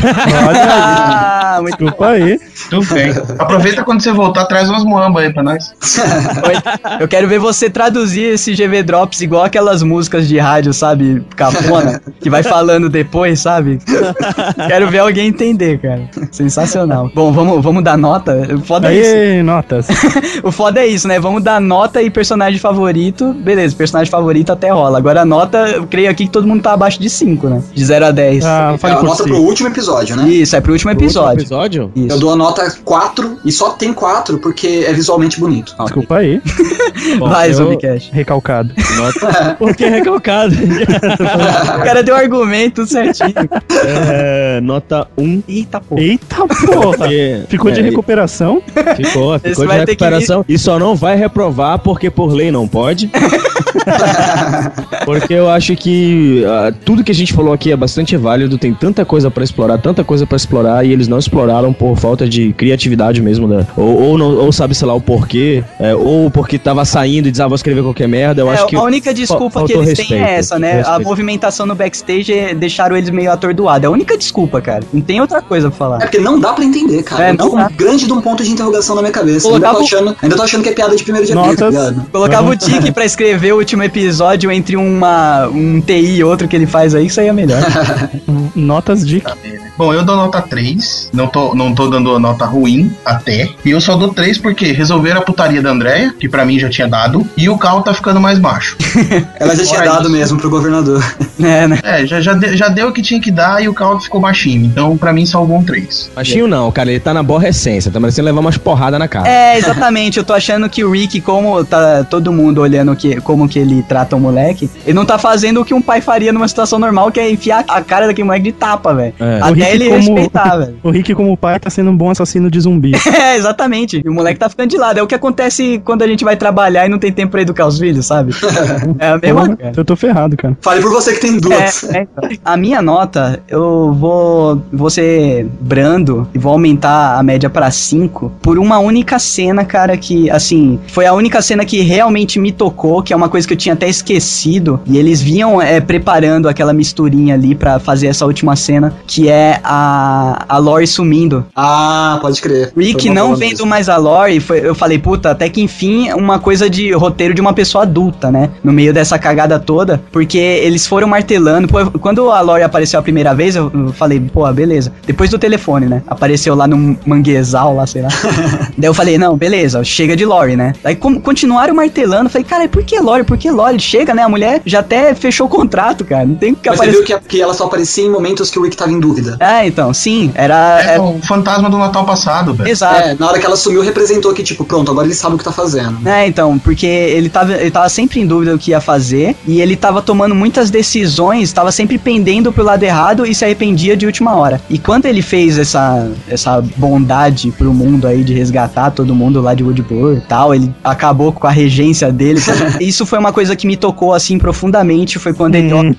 Ah, muito Desculpa aí. Tudo bem. Aproveita quando você voltar, traz umas muamba aí pra nós. <laughs> Eu quero ver você traduzir esse GV Drops igual aquelas músicas de rádio, sabe? Capona, que vai falando depois, sabe? <laughs> Quero ver alguém entender, cara. Sensacional. Bom, vamos, vamos dar nota. O foda é isso. Aí, notas. O foda é isso, né? Vamos dar nota e personagem favorito. Beleza, personagem favorito até rola. Agora a nota, eu creio aqui que todo mundo tá abaixo de 5, né? De 0 a 10. Ah, É fale a por nota si. pro último episódio, né? Isso, é pro último episódio. episódio? Isso. Eu dou a nota 4 e só tem 4 porque é visualmente bonito. Desculpa aí. <laughs> Vai, eu- Zombicash. Recalcado. Nota... <laughs> Porque é recalcado. <laughs> O cara deu argumento certinho. é, nota 1. Eita porra. Eita porra. Ficou de é, recuperação? Ficou, Esse ficou de vai ter que recuperação. E só não vai reprovar porque por lei não pode. porque eu acho que ah, tudo que a gente falou aqui é bastante válido. Tem tanta coisa pra explorar, tanta coisa pra explorar e eles não exploraram por falta de criatividade mesmo, né? Ou, ou, não, ou sabe, sei lá, o porquê, é, ou porque tava saindo e diz, ah, vou escrever qualquer merda. Eu É, acho que a única desculpa que eles têm respeito, é essa, né? A respeito. movimentação no backstage é- deixaram eles meio atordoados. É a única desculpa, cara. Não tem outra coisa pra É falar. porque não dá pra entender, cara. É, não com dá. um grande de um ponto de interrogação na minha cabeça. Ainda tô, achando, ainda tô achando que é piada de primeiro de abril, tá Notas. Colocava o Tique pra escrever o último episódio entre uma, um TI e outro que ele faz aí, isso aí é melhor. <laughs> Notas de. Bom, eu dou nota 3. Não tô, não tô dando nota ruim até. E eu só dou 3 porque resolveram a putaria da Andréia, que pra mim já tinha dado, e o Cal tá ficando mais macho. <laughs> Ela já tinha dado isso. mesmo pro governador. <laughs> é, né? É, já, já, de- já deu o que tinha que dar e o Cal ficou baixinho. Então, pra mim, salvou um 3. Machinho não, cara, ele tá na aborrecência, tá merecendo levar umas porradas na cara. É, exatamente. Eu tô achando que o Rick, como tá todo mundo olhando que, como que ele trata o moleque, ele não tá fazendo o que um pai faria numa situação normal, que é enfiar a cara daquele moleque de tapa, velho. É. Até Ele como- respeitar, velho. <laughs> O Rick, como pai, tá sendo um bom assassino de zumbi. <laughs> É, exatamente. E o moleque tá ficando de lado. É o que acontece quando a gente vai trabalhar e não tem tempo pra educar os filhos, sabe? <laughs> É a mesma Porra, eu tô ferrado, cara. Fale por você que tem duas. É, é, então. A minha nota, eu vou, vou ser brando e vou aumentar a média pra 5 por uma única cena, cara, que, assim, foi a única cena que realmente me tocou, que é uma coisa que eu tinha até esquecido. E eles vinham é, preparando aquela misturinha ali pra fazer essa última cena, que é a, a Lori sumindo. Ah, pode crer. Rick não vendo mais a Lori, foi- eu falei, puta, até que enfim, uma coisa de roteiro de uma pessoa adulta, né? No meio dessa cagada toda, porque eles foram martelando. Pô, quando a Lori apareceu a primeira vez, eu, falei, pô, beleza. Depois do telefone, né? Apareceu lá no manguezal, lá, sei lá. <laughs> Daí eu falei, não, beleza, chega de Lori, né? Daí continuaram martelando, eu falei, cara, por que Lori? Por que Lori? Chega, né? A mulher já até fechou o contrato, cara. Não tem que Mas você aparecer. viu que, que ela só aparecia em momentos que o Rick tava em dúvida. É, então, sim, era. É, era- o fantasma do Natal passado, velho. Exato. É, na hora que ela sumiu, representou que, tipo, pronto, agora ele sabe o que tá fazendo. É, então, porque ele tava, ele tava sempre em dúvida do que ia fazer e ele tava tomando muitas decisões, tava sempre pendendo pro lado errado e se arrependia de última hora. E quando ele fez essa, essa bondade pro mundo aí de resgatar todo mundo lá de Woodburn e tal, ele acabou com a regência dele. <laughs> Isso foi uma coisa que me tocou assim profundamente, foi quando ele olha-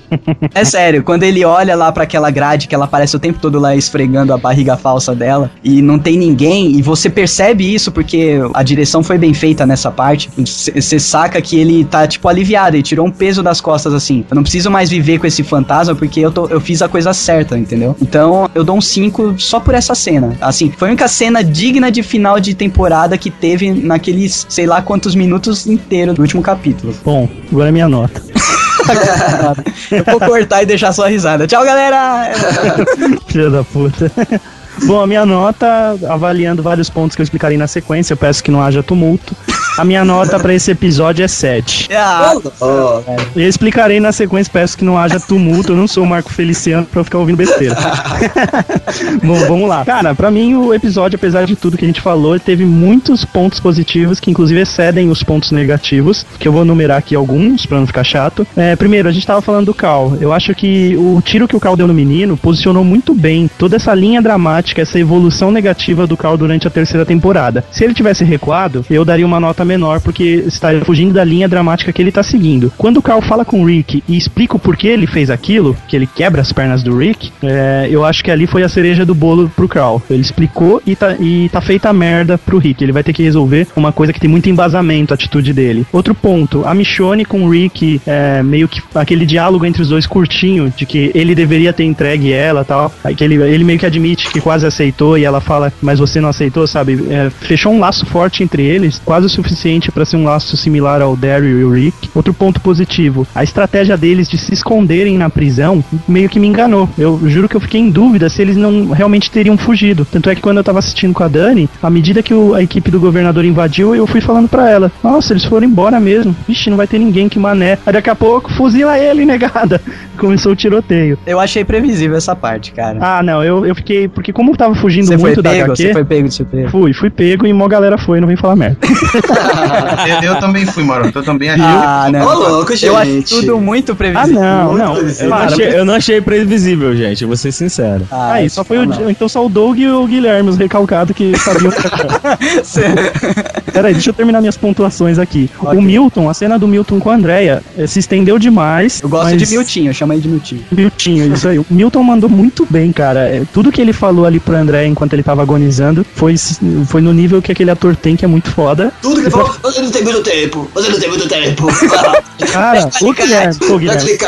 É sério, quando ele olha lá pra aquela grade que ela aparece o tempo todo lá esfregando a barriga falsa dela e não tem ninguém, e você percebe isso porque a direção foi bem feita nessa parte. Você saca que ele tá, tipo, aliviado, ele tirou um peso das costas assim. Eu não preciso mais viver com esse fantasma porque eu, tô, eu fiz a coisa certa, entendeu? Então eu dou um 5 só por essa cena. Assim, foi a única cena digna de final de temporada que teve naqueles, sei lá quantos minutos inteiros do último capítulo. Bom, agora é minha nota. <laughs> <laughs> Eu vou cortar e deixar só a risada. Tchau, galera! <laughs> Filha da puta. Bom, a minha nota, avaliando vários pontos que eu explicarei na sequência, eu peço que não haja tumulto. A minha nota pra esse episódio é 7. Ah, Oh, Eu explicarei na sequência, peço que não haja tumulto. Eu não sou o Marco Feliciano pra eu ficar ouvindo besteira. <laughs> Bom, vamos lá. Cara, pra mim o episódio, apesar de tudo que a gente falou, teve muitos pontos positivos que inclusive excedem os pontos negativos, que eu vou numerar aqui alguns pra não ficar chato. É, primeiro, a gente tava falando do Cal. Eu acho que o tiro que o Cal deu no menino posicionou muito bem toda essa linha dramática, essa evolução negativa do Cal durante a terceira temporada. Se ele tivesse recuado, eu daria uma nota menor, porque estaria fugindo da linha dramática que ele tá seguindo. Quando o Cal fala com o Rick e explica o porquê ele fez aquilo, que ele quebra as pernas do Rick, é, eu acho que ali foi a cereja do bolo pro Cal. Ele explicou e tá, e tá feita a merda pro Rick. Ele vai ter que resolver uma coisa que tem muito embasamento, a atitude dele. Outro ponto, a Michonne com o Rick, é, meio que aquele diálogo entre os dois curtinho, de que ele deveria ter entregue ela tal. Que ele, ele meio que admite que quase aceitou e ela fala, mas você não aceitou, sabe? É, fechou um laço forte entre eles, quase o suficiente pra ser um laço similar ao Daryl e o Rick. Outro ponto positivo, a estratégia deles de se esconderem na prisão meio que me enganou. Eu juro que eu fiquei em dúvida se eles não realmente teriam fugido. Tanto é que quando eu tava assistindo com a Dani, à medida que o- a equipe do governador invadiu, eu fui falando pra ela: Nossa, eles foram embora mesmo. Vixe, não vai ter ninguém que mané. Aí daqui a pouco, fuzila ele, negada. <laughs> Começou o tiroteio. eu achei previsível essa parte, cara. Ah, não, eu, eu fiquei. Porque como eu tava fugindo você foi muito da pego, HQ. você foi pego de surpresa. Fui, fui pego e mó galera foi, não vem falar merda. <laughs> <laughs> Eu, eu também fui, Maroto. Eu também achei. Ah, não. Ô, louco, Eu acho gente. tudo muito Ah, previsível. não, Muito não. previsível. Eu não, Para, achei, eu não achei previsível, gente. Vou ser sincero. Ah, Aí, só foi o, então só o Doug e o Guilherme, os recalcados que sabiam. <laughs> <laughs> Peraí, deixa eu terminar minhas pontuações aqui. Ok. O Milton, a cena do Milton com a Andrea eh, se estendeu demais. Eu gosto mas- de Miltinho, eu chamo ele de Miltinho. Miltinho, isso aí. O Milton mandou muito bem, cara. É, Tudo que ele falou ali pro André enquanto ele tava agonizando foi, foi no nível que aquele ator tem, que é muito foda. Tudo que ele falou, você não tem muito tempo, você não tem muito tempo. Cara, o Guilherme, pô, Dá Guilherme.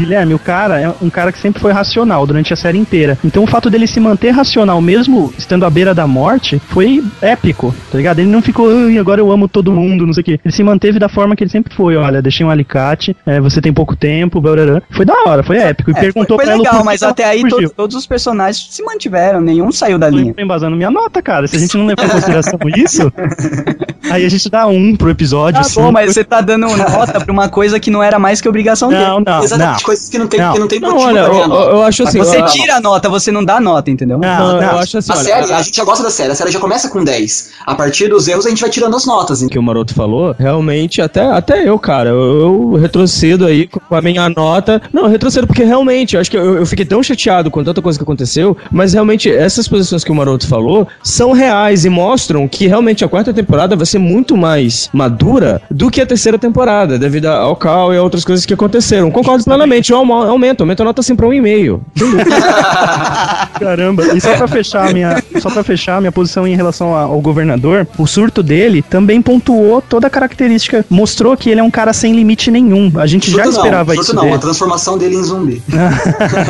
Guilherme, o cara é um cara que sempre foi racional durante a série inteira. Então o fato dele se manter racional, mesmo estando à beira da morte, foi épico, tá ligado? Ele não ficou, "Ai, agora eu amo todo mundo, não sei o quê. Ele se manteve da forma que ele sempre foi. Olha, deixei um alicate, é, você tem pouco tempo, blá. Foi da hora, foi épico. E É, perguntou foi, foi ela. legal, que mas ela até aí to- todos os personagens se mantiveram, nenhum saiu da Tô linha. embasando minha nota, cara. Se a gente não levar em consideração isso, <laughs> aí a gente dá um pro episódio. Tá bom, mas você tá dando nota pra uma coisa que não era mais que obrigação dele. Não, não, Exatamente, não. Coisas que não tem, Não. que não tem Não, motivo olha, pra eu, ganhar nota. eu- eu acho assim. Você tira a nota, você não dá nota, entendeu? Não, não, não. eu acho assim, A olha, série, a- a gente já gosta da série, a série já começa com 10. A partir dos erros a gente vai tirando as notas. que o Maroto falou, realmente, até, até eu, cara, eu, eu retrocedo aí com a minha nota. Não, eu retrocedo porque realmente, eu acho que eu, eu fiquei tão chateado com tanta coisa que aconteceu, mas realmente essas posições que o Maroto falou são reais e mostram que realmente a quarta temporada vai ser muito mais madura do que a terceira temporada, devido ao cal e a outras coisas que aconteceram. Concordo plenamente, eu aum- aumento, aumento a nota assim pra um e meio. <laughs> Caramba, e só pra fechar a minha, só para fechar a minha posição em relação ao governador, o surto dele também pontuou toda a característica, mostrou que ele é um cara sem limite nenhum. A gente já Surto não, esperava surto isso não, dele. a transformação dele em zumbi. <laughs>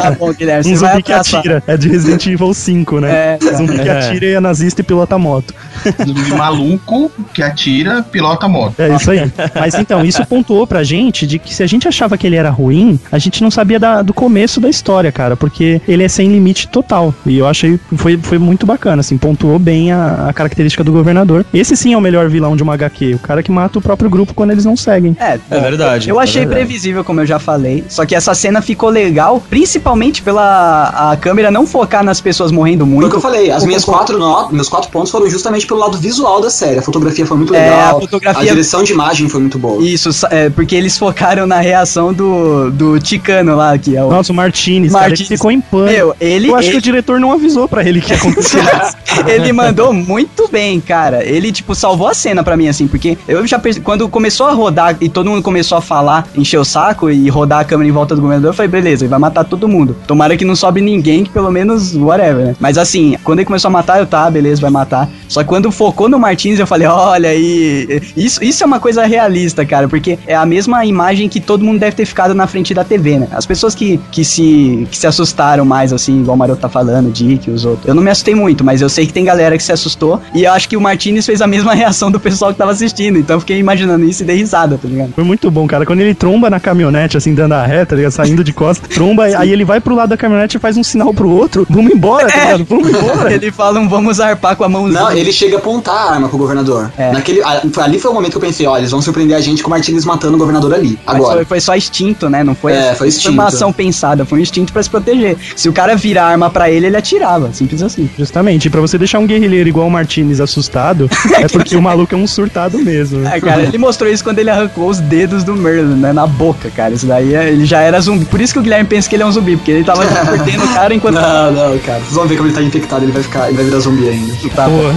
Tá bom, Guilherme, Um você vai zumbi que atira, é de Resident Evil 5, né? É, Um zumbi que é. atira e é nazista e pilota moto. <laughs> Zumbi maluco que atira, pilota moto. É isso aí. Mas então, isso pontuou pra gente de que se a gente achava que ele era ruim, a gente não sabia da- do começo da história, cara, porque ele é sem limite total. E eu achei foi, foi muito bacana, assim, pontuou bem a, a característica do governador. Esse sim é o melhor vilão de uma HQ, o cara que mata o próprio grupo quando eles não seguem. É, É verdade. Eu achei é verdade. previsível, como eu já falei. Só que essa cena ficou legal, principalmente pela a câmera não focar nas pessoas morrendo Foi o muito. que eu falei, as minhas quatro notas, meus quatro pontos foram justamente pelo lado visual da série. A fotografia foi muito É, legal. a fotografia- a direção de imagem foi muito boa. Isso, é, porque eles focaram na reação do, do Ticano lá, que é o. Nossa, o Martinez, cara, ele ficou em pânico. Meu, ele, eu acho que o diretor não avisou pra ele que ia acontecer. <laughs> ele mandou muito bem, cara. Ele, tipo, salvou a cena pra mim, assim, porque eu já percebi, quando começou a rodar e todo mundo começou a falar, encher o saco e rodar a câmera em volta do governador, eu falei, beleza, ele vai matar todo mundo. Tomara que não sobe ninguém, que pelo menos, whatever, né? Mas assim, quando ele começou a matar, eu, tá, beleza, vai matar. Só que quando focou no Martins, eu falei, olha aí, isso, isso é uma coisa realista, cara, porque é a mesma imagem que todo mundo deve ter ficado na frente da TV, né? As pessoas que, que, se, que se assustaram mais, assim, igual o Maroto tá falando, o Dick os outros. Eu não me assustei muito, mas eu sei que tem galera que se assustou, e eu acho que o Martinez fez a mesma <laughs> reação do pessoal que tava assistindo, então eu fiquei imaginando isso e dei risada, tá ligado? Foi muito bom, cara. Quando ele tromba na caminhonete, assim, dando a reta, tá ligado? saindo de costas, <laughs> tromba, aí ele vai pro lado da caminhonete e faz um sinal pro outro, vamos embora, tá ligado? Vamos <laughs> embora. Ele fala um vamos arpar com a mãozinha. Não, ele chega a apontar a arma pro governador. É. Naquele, foi- ali foi o momento que eu pensei, ó, eles vão surpreender a gente com o Martinez matando o governador ali. Mas Agora. Foi, foi só instinto, né? Não foi, É, foi não uma instinto. ação pensada, foi um instinto pra se proteger. Se o cara virar a arma pra ele, ele atirava. Simples assim. Justamente, e pra você deixar um guerrilheiro igual o Martinez assustado, <laughs> é porque o maluco é um surtado mesmo. É, cara, ele mostrou isso quando ele arrancou os dedos do Merlin, né? Na boca, cara. Isso daí é- ele já era zumbi. Por isso que o Guilherme pensa que ele é um zumbi, porque ele tava <laughs> mordendo o cara enquanto. Não, não, cara. Vocês vão ver como ele tá infectado, ele vai ficar, ele vai virar zumbi ainda. Tá bom.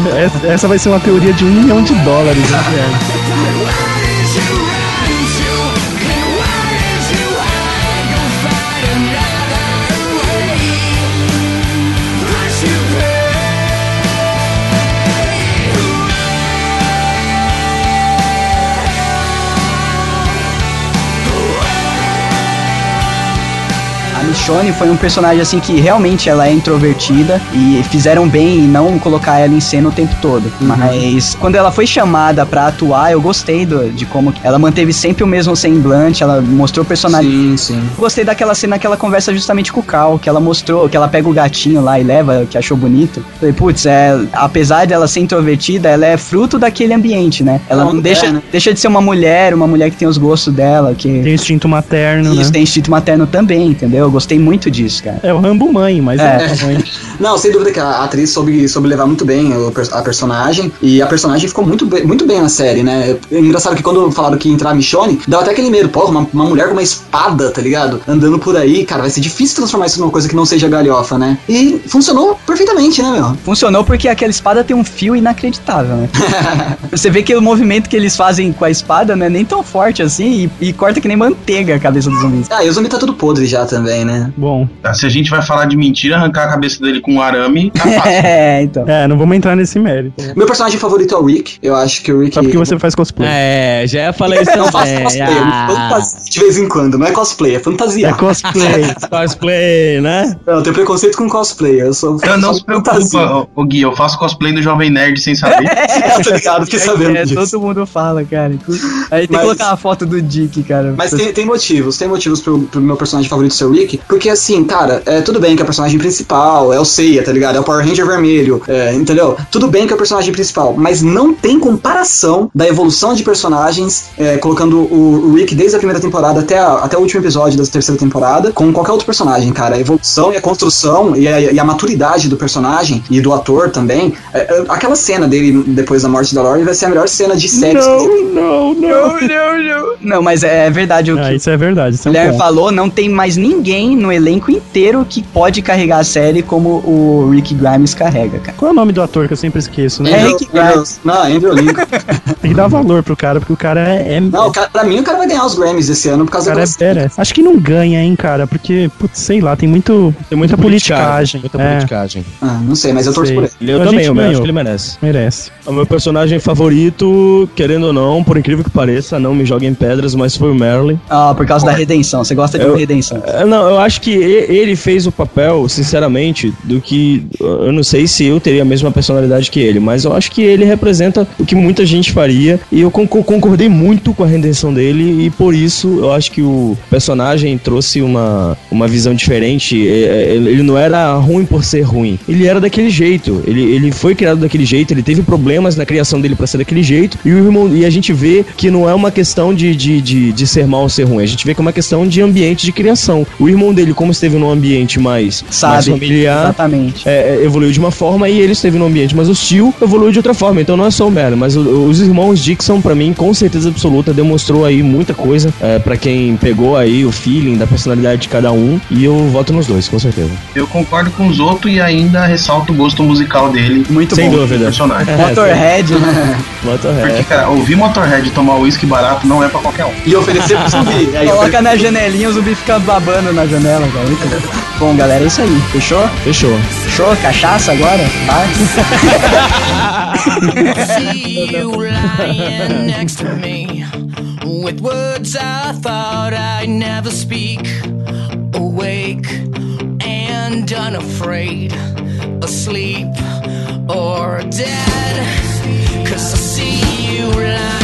Essa vai ser uma teoria de um milhão de dólares, né, Michonne foi um personagem assim que realmente ela é introvertida e fizeram bem em não colocar ela em cena o tempo todo. Mas quando ela foi chamada pra atuar, eu gostei do- de como ela manteve sempre o mesmo semblante, ela mostrou o personagem. Sim, sim. Gostei daquela cena que ela conversa justamente com o Cal, que ela mostrou, que ela pega o gatinho lá e leva, que achou bonito. Falei, putz, é, apesar dela ser introvertida, ela é fruto daquele ambiente, né? Ela não mulher, deixa, né? deixa de ser uma mulher, uma mulher que tem os gostos dela, que Tem instinto materno, isso né? tem instinto materno também, entendeu? Eu gostei muito disso, cara. É o Rambo mãe, mas é, É. a mãe. <laughs> Não, sem dúvida que a atriz soube, soube levar muito bem a personagem. E a personagem ficou muito, bem- muito bem na série, né? É engraçado que quando falaram que ia entrar a Michonne, dava até aquele medo. Porra, uma, uma mulher com uma espada, tá ligado? Andando por aí, cara, vai ser difícil transformar isso numa coisa que não seja galhofa, né? E funcionou perfeitamente, né, meu? Funcionou porque aquela espada tem um fio inacreditável, né? <laughs> Você vê que o movimento que eles fazem com a espada não é nem tão forte assim e, e corta que nem manteiga a cabeça dos zumbis. Ah, e o zumbi tá tudo podre já também, né? Bom, Ah, Se a gente vai falar de mentira, arrancar a cabeça dele com um arame, tá <laughs> fácil. É, então. é, não vamos entrar nesse mérito. Meu personagem favorito é o Rick. Eu acho que o Rick. Só porque você faz cosplay. É, já falar isso Eu <laughs> não faço cosplay, Ah, eu fantasia de vez em quando, não é cosplay, é fantasia. É cosplay. <laughs> cosplay, né? Não, eu tenho preconceito com cosplay, eu sou. Eu não sou se preocupa, ô, Gui, eu faço cosplay do Jovem Nerd sem saber. É, tô ligado, fiquei sabendo É, disso. todo mundo fala, cara. Aí tem que Mas- colocar uma foto do Dick, cara. Mas tem, tem motivos, tem motivos pro, pro meu personagem favorito ser o Rick, porque assim, cara, é tudo bem que é o personagem principal, é o Seiya, tá ligado? É o Power Ranger vermelho, é, entendeu? Tudo bem que é o personagem principal, mas não tem comparação da evolução de personagens, é, colocando o, Rick desde a primeira temporada até, a- até o último episódio da terceira temporada, com qualquer outro personagem, cara. A evolução e a construção e a, e a maturidade do personagem e do ator também. É, é, aquela cena dele depois da morte da Lori vai ser a melhor cena de série. Não, não, não. Não, mas é verdade o que Ah, isso é verdade. Isso o é um falou, não tem mais ninguém no elenco inteiro que pode carregar a série como o Rick Grimes carrega, cara. Qual é o nome do ator que eu sempre esqueço, né? É Rick Grimes. Não, Andrew Lincoln. <laughs> Tem que dar valor pro cara, porque o cara é. é Não, cara, pra mim o cara vai ganhar os Grammys esse ano por causa cara é da badass. Acho que não ganha, hein, cara, porque, putz, sei lá, tem muito, Tem muita politicagem. politicagem. Muita É, politicagem. Ah, não sei, mas eu torço Sei. por ele. Eu A também, eu acho que ele merece. merece. O meu personagem favorito, querendo ou não, por incrível que pareça, não me joguem pedras, mas foi o Merlin. Ah, por causa da redenção. Você gosta de Eu- uma redenção. É, Não, eu acho que ele fez o papel, sinceramente, do que. Eu não sei se eu teria a mesma personalidade que ele, mas eu acho que ele representa o que muita gente faria. E eu con- concordei muito com a redenção dele, e por isso eu acho que o personagem trouxe uma, uma visão diferente. É, é, Ele não era ruim por ser ruim, ele era daquele jeito. Ele, ele foi criado daquele jeito, ele teve problemas na criação dele pra ser daquele jeito, e, o irmão, e a gente vê que não é uma questão de, de, de, de ser mal ou ser ruim, a gente vê que é uma questão de ambiente de criação. O irmão dele, como esteve num ambiente mais, mais Sabe? familiar, Exatamente. é, é, evoluiu de uma forma e ele esteve num ambiente mais hostil, evoluiu de outra forma. Então não é só o Merlin, mas os irmãos Dixon, pra mim, com certeza absoluta, demonstrou aí muita coisa é, para quem pegou aí o feeling da personalidade de cada um. E eu voto nos dois, com certeza. Eu concordo com os outros e ainda ressalto o gosto musical dele. Muito Sem bom. dúvida. personagem. <laughs> Motorhead, né? Voto Porque, cara, ouvir Motorhead tomar uísque barato não é pra qualquer um. E oferecer pro zumbi. <laughs> Coloca na janelinha, o zumbi fica babando na janela, cara. Muito bom. Bom, galera, é isso aí. Fechou? Fechou. Fechou? Cachaça agora? Tá? see you lying next to me with words I thought I'd never speak. Awake and unafraid, asleep or dead. Cause I see you lying